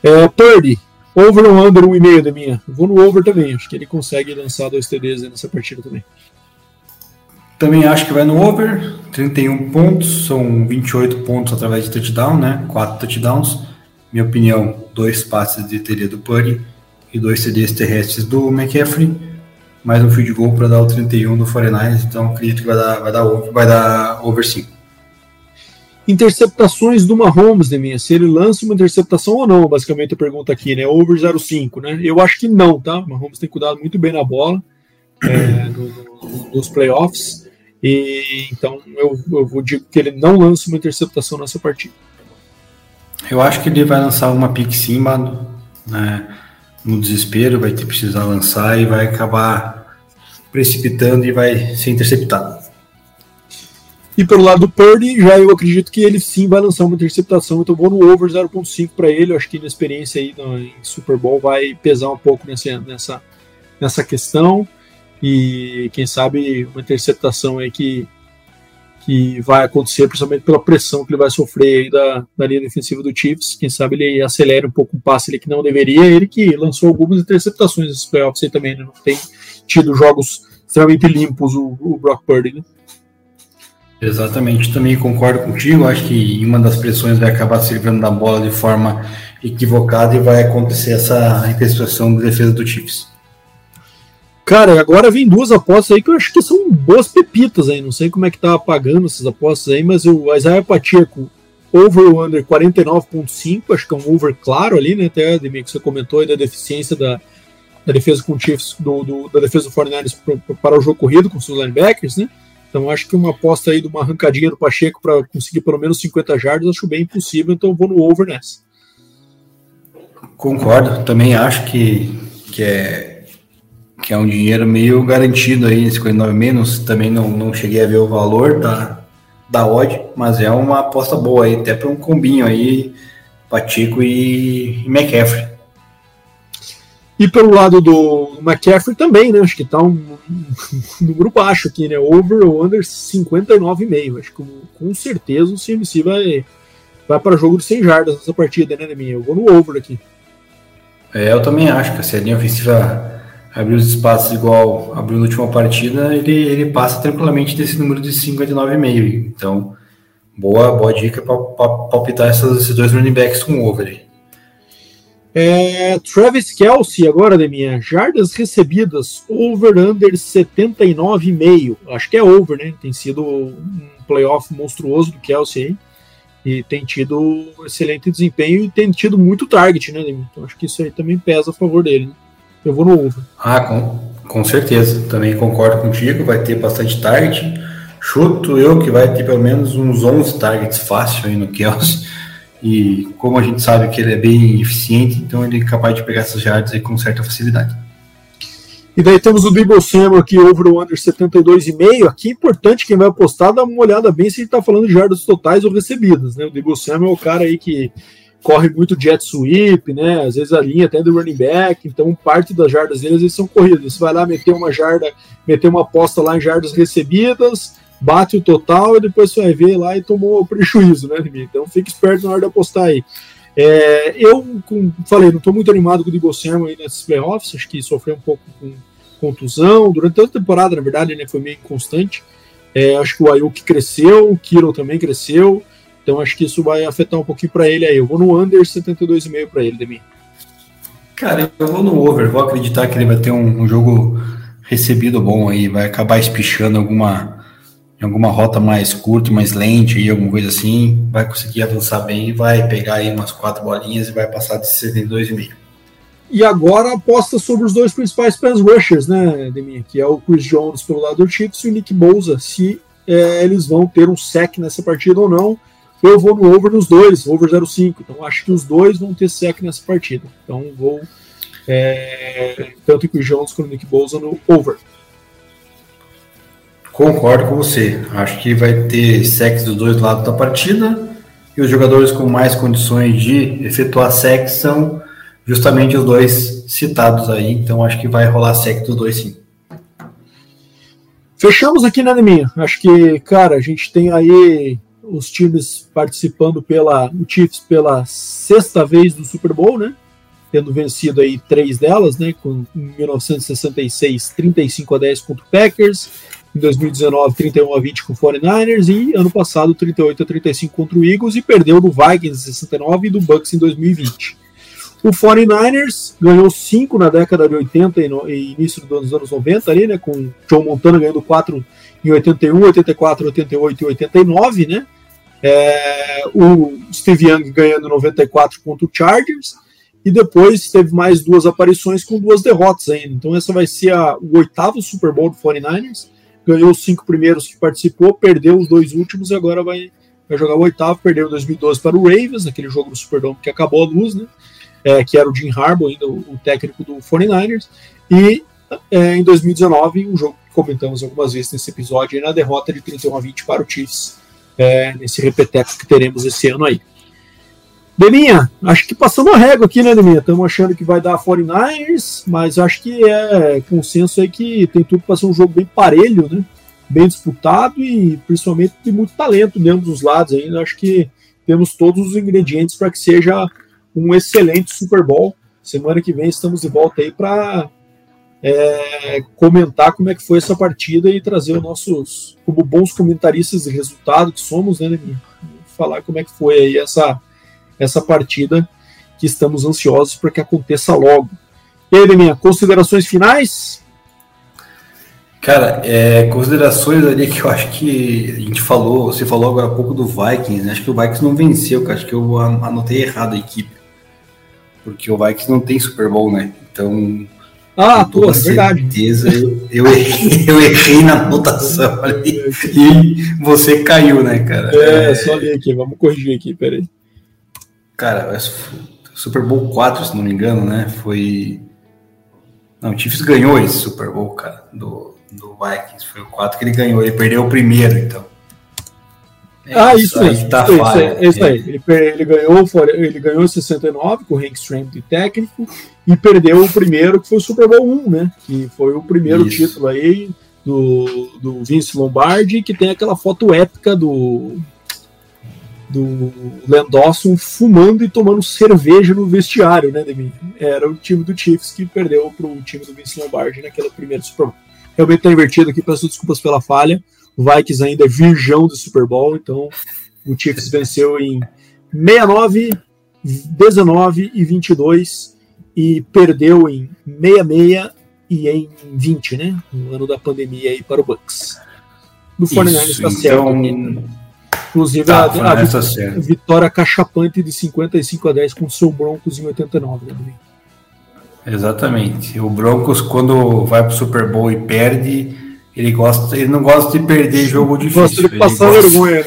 B: É, Purdy, over ou under 1,5 da minha? vou no over também, acho que ele consegue lançar dois TDs nessa partida também.
C: Também acho que vai no over, 31 pontos, são 28 pontos através de touchdown, né? 4 touchdowns minha opinião, dois passes de TD do Purdy e dois CDs terrestres do McCaffrey, mais um field goal para dar o 31 do 49 então acredito que vai dar, vai dar, over, vai dar over sim.
B: Interceptações do Mahomes, Deminha, se ele lança uma interceptação ou não, basicamente a pergunta aqui, né? Over 05, né? Eu acho que não, tá? O Mahomes tem cuidado muito bem na bola é, no, no, nos playoffs, e então eu, eu dizer que ele não lança uma interceptação nessa partida.
C: Eu acho que ele vai lançar uma pique sim, mano. Né? No desespero, vai ter que precisar lançar e vai acabar precipitando e vai ser interceptado.
B: E pelo lado do Purdy, já eu acredito que ele sim vai lançar uma interceptação, então vou no over 0.5 para ele. Eu acho que na experiência aí no, em Super Bowl vai pesar um pouco nessa, nessa, nessa questão. E quem sabe uma interceptação aí que que vai acontecer, principalmente pela pressão que ele vai sofrer da, da linha defensiva do Chiefs. Quem sabe ele acelera um pouco o passe ele que não deveria. Ele que lançou algumas interceptações nesses playoffs aí também, né? não tem tido jogos extremamente limpos o, o Brock Purdy. Né?
C: Exatamente, também concordo contigo. Acho que uma das pressões vai acabar se livrando da bola de forma equivocada e vai acontecer essa interceptação da defesa do Chiefs.
B: Cara, agora vem duas apostas aí que eu acho que são boas pepitas aí. Não sei como é que tá pagando essas apostas aí, mas o Isaiah Pacheco, over under 49.5, acho que é um over claro ali, né? Até Ademir, que você comentou aí da deficiência da, da defesa com Chiefs, do, do, da defesa do 49ers para o jogo corrido com seus linebackers, né? Então acho que uma aposta aí de uma arrancadinha do Pacheco para conseguir pelo menos 50 jardas, acho bem impossível, então vou no over nessa.
C: Concordo, também acho que, que é que é um dinheiro meio garantido aí, esse 49 menos, também não, não cheguei a ver o valor da, da odd, mas é uma aposta boa aí, até para um combinho aí, Patico e, e McCaffrey.
B: E pelo lado do McCaffrey também, né? Acho que tá um, um número baixo aqui, né? Over ou under 59,5. Acho que com certeza o CMC vai, vai para jogo de 100 jardas nessa partida, né, minha? Eu vou no over aqui.
C: É, eu também acho que se a linha ofensiva abrir os espaços igual abriu na última partida, ele, ele passa tranquilamente desse número de 59,5. Então, boa, boa dica para palpitar essas, esses dois running backs com over.
B: É, Travis Kelsey, agora, Deminha, jardas recebidas, over-under 79,5. Acho que é over, né? Tem sido um playoff monstruoso do Kelsey aí. E tem tido excelente desempenho e tem tido muito target, né, Deminha? Então acho que isso aí também pesa a favor dele. Né? Eu vou no over.
C: Ah, com, com certeza. Também concordo contigo. Vai ter bastante target. Chuto eu que vai ter pelo menos uns 11 targets fácil aí no Kelsey. E como a gente sabe que ele é bem eficiente, então ele é capaz de pegar essas jardas aí com certa facilidade.
B: E daí temos o Debo Samuel aqui, over o under 72,5. Aqui é importante, quem vai apostar, dá uma olhada bem se ele está falando de jardas totais ou recebidas. Né? O Debo Samuel é o cara aí que corre muito jet sweep, né? Às vezes a linha até do running back, então parte das jardas deles eles são corridas. Você vai lá meter uma jarda, meter uma aposta lá em jardas recebidas, bate o total e depois você vai ver lá e tomou prejuízo, né, Então fique esperto na hora de apostar aí. É, eu falei, não estou muito animado com o Debo Samuel aí nesses playoffs, acho que sofreu um pouco com contusão. Durante toda a temporada, na verdade, né, foi meio inconstante. É, acho que o Ayuk cresceu, o Kiro também cresceu. Então acho que isso vai afetar um pouquinho para ele aí. Eu vou no under 72,5 para ele, Demi.
C: Cara, eu vou no over. Vou acreditar que ele vai ter um, um jogo recebido bom aí. Vai acabar espichando alguma em alguma rota mais curta, mais lente e alguma coisa assim, vai conseguir avançar bem e vai pegar aí umas quatro bolinhas e vai passar de 72,5.
B: E agora aposta sobre os dois principais pass rushers, né, Demi? Que é o Chris Jones pelo lado do Chiefs e o Nick Bosa, se é, eles vão ter um sec nessa partida ou não. Eu vou no over nos dois, over 0,5. Então acho que os dois vão ter sec nessa partida. Então vou é, tanto o Chris Jones quanto o Nick Bosa no over.
C: Concordo com você. Acho que vai ter sec dos dois lados da partida. E os jogadores com mais condições de efetuar sec são justamente os dois citados aí, então acho que vai rolar sec dos dois sim.
B: Fechamos aqui, né, Neminha? Acho que, cara, a gente tem aí os times participando pela o Chiefs pela sexta vez do Super Bowl, né? Tendo vencido aí três delas, né? Com em 1966, 35 a 10 contra o Packers, em 2019, 31 a 20 com o 49ers e ano passado 38 a 35 contra o Eagles e perdeu do Vikings em 69 e do Bucks em 2020. O 49ers ganhou 5 na década de 80 e, no, e início dos anos 90 ali, né, com Joe Montana ganhando 4 em 81, 84, 88 e 89, né? É, o Steve Young ganhando 94 contra o Chargers e depois teve mais duas aparições com duas derrotas ainda. Então essa vai ser a, o oitavo Super Bowl do 49ers. Ganhou os cinco primeiros que participou, perdeu os dois últimos e agora vai, vai jogar o oitavo. Perdeu em 2012 para o Ravens, aquele jogo do Superdome que acabou a luz, né? é, que era o Jim Harbaugh, ainda o, técnico do 49ers, e é, em 2019, um jogo que comentamos algumas vezes nesse episódio, na derrota de 31 a 20 para o Chiefs, é, nesse repeteco que teremos esse ano aí. Deminha, acho que passamos a régua aqui, né, Deminha? Estamos achando que vai dar 49ers, mas acho que é consenso aí que tem tudo para ser um jogo bem parelho, né? Bem disputado e principalmente de muito talento dentro dos lados ainda. Acho que temos todos os ingredientes para que seja um excelente Super Bowl. Semana que vem estamos de volta aí para é, comentar como é que foi essa partida e trazer os nossos, como bons comentaristas de resultado que somos, né, Neminha? Falar como é que foi aí essa, essa partida que estamos ansiosos para que aconteça logo. E aí, Neminha, considerações finais?
C: Cara, é, considerações ali que eu acho que a gente falou, você falou agora há pouco do Vikings, né? acho que o Vikings não venceu, acho que eu anotei errado a equipe porque o Vikings não tem Super Bowl, né? Então.
B: Ah, pô, é verdade.
C: Certeza, eu, eu, errei, eu errei na anotação ali e você caiu, né, cara?
B: É, é, só ler aqui, vamos corrigir aqui, peraí.
C: Cara, Super Bowl 4, se não me engano, né? Foi. Não, o Chiefs ganhou esse Super Bowl, cara, do, do Vikings. Foi o 4 que ele ganhou. Ele perdeu o primeiro, então.
B: É ah, isso, aí, isso, tá isso, isso, isso aí. Ele, ele, ganhou, ele ganhou 69 com o Hank Stram de técnico e perdeu o primeiro, que foi o Super Bowl 1, né? Que foi o primeiro título aí do, do Vince Lombardi, que tem aquela foto épica do do Landawson fumando e tomando cerveja no vestiário, né, Demi? Era o time do Chiefs que perdeu para o time do Vince Lombardi naquele primeiro Super Bowl. Realmente está invertido aqui, peço desculpas pela falha. O Vikings ainda é virgão do Super Bowl, então o Chiefs venceu em 69, 19 e 22 e perdeu em 66 e em 20, né? No ano da pandemia aí para o Bucks. Do 49ers está certo. Inclusive tá, a, a, a vitória cachapante de 55 a 10 com o seu Broncos em 89, né?
C: Exatamente. O Broncos, quando vai para o Super Bowl e perde, Ele, gosta, ele não gosta de perder jogo difícil.
B: Gosta de passar gosta, vergonha. Né?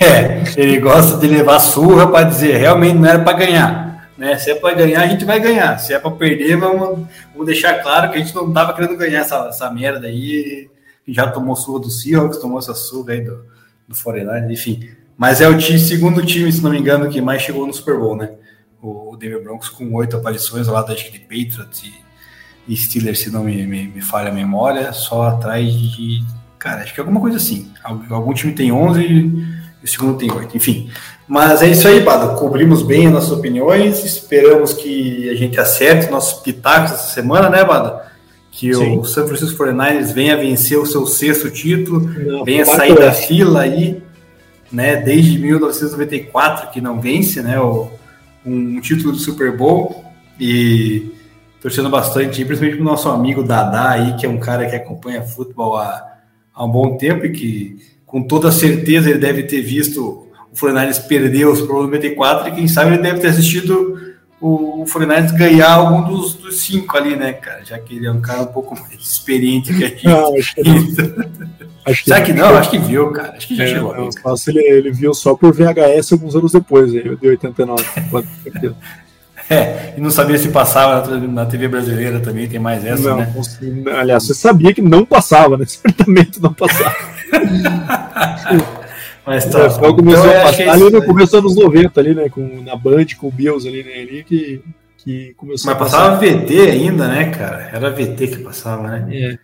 C: É, ele gosta de levar surra para dizer realmente não era para ganhar. Né? Se é para ganhar, a gente vai ganhar. Se é para perder, vamos, vamos deixar claro que a gente não estava querendo ganhar essa, essa merda aí. Já tomou surra do Seahawks, tomou essa surra aí do, do Foreigner, enfim. Mas é o time, segundo time, se não me engano, que mais chegou no Super Bowl, né? O, Denver Broncos com oito aparições lá da de Patriots e Steelers, se não me, me, me, falha a memória, só atrás de. Cara, acho que é alguma coisa assim. Algum time tem 11 e o segundo tem 8, enfim. Mas é isso aí, Bado. Cobrimos bem as nossas opiniões, esperamos que a gente acerte nossos pitacos essa semana, né, Bado? Que Sim. o San Francisco 49ers venha vencer o seu sexto título, não, venha sair da fila aí, né, desde 1994 que não vence, né, o, um título do Super Bowl e torcendo bastante, principalmente para o nosso amigo Dadá aí, que é um cara que acompanha futebol há, há um bom tempo e que com toda certeza ele deve ter visto o Fluminense perder os Pro 94 e quem sabe ele deve ter assistido o, o Fluminense ganhar algum dos, dos, cinco ali, né, cara? Já que ele é um cara um pouco mais experiente que a gente. Não, acho que não. acho que Será que não? Acho que viu, cara. Acho que já é, chegou. Não,
B: ele, ele viu só por VHS alguns anos depois, aí, de 89.
C: É, e não sabia se passava na TV brasileira também, tem mais essa,
B: não,
C: né?
B: Aliás, você sabia que não passava, né? Certamente não passava. Mas tá. O NFL começou então, a passar é ali no começo dos anos 90, ali, né? Com, na Band, com o Bills ali, né? Ali que, que começou
C: Mas passava VT ainda, né, cara? Era VT que passava, né? É.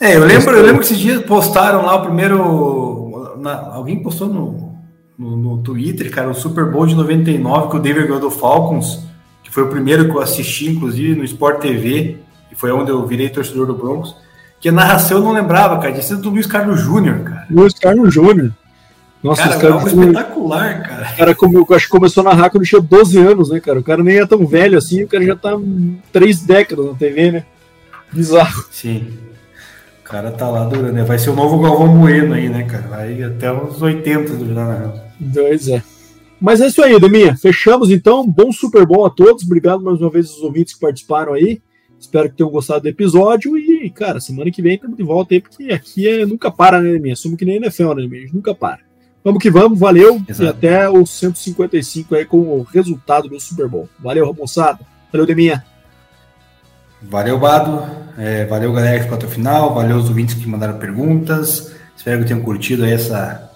C: É, eu lembro, eu lembro que esses dias postaram lá o primeiro. Na, alguém postou no, no, no, Twitter, cara, o Super Bowl de 99 que o Denver ganhou do Falcons, que foi o primeiro que eu assisti, inclusive, no Sport TV, e foi onde eu virei torcedor do Broncos, que a narração eu não lembrava, cara, tinha sido do Luiz Carlos Júnior, cara.
B: Luiz Carlos Júnior.
C: Nossa, cara, cara é espetacular, cara.
B: O cara como, acho que começou a narrar quando tinha 12 anos, né, cara? O cara nem é tão velho assim, o cara já tá três décadas na TV, né? Bizarro.
C: Sim cara tá lá durando. Vai ser o novo Galvão Bueno aí, né, cara? Vai até uns 80 do na
B: Pois é. Mas é isso aí, Deminha. Fechamos então. Bom Super Bowl a todos. Obrigado mais uma vez aos ouvintes que participaram aí. Espero que tenham gostado do episódio. E, cara, semana que vem estamos de volta aí, porque aqui é, nunca para, né, Deminha? Somos que nem NFL, né, Deminha? Nunca para. Vamos que vamos, valeu. Exato. E até os 155 aí com o resultado do Super Bowl. Valeu, moçada. Valeu, Deminha.
C: Valeu, Bado. É, valeu, galera que ficou até o final. Valeu os ouvintes que mandaram perguntas. Espero que tenham curtido essa,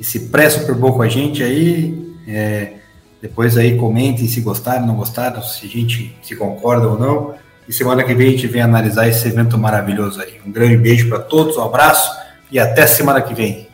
C: esse pré-Super Bowl com a gente aí. É, depois aí comentem se gostaram, não gostaram, se a gente se concorda ou não. E semana que vem a gente vem analisar esse evento maravilhoso aí. Um grande beijo para todos, um abraço e até semana que vem.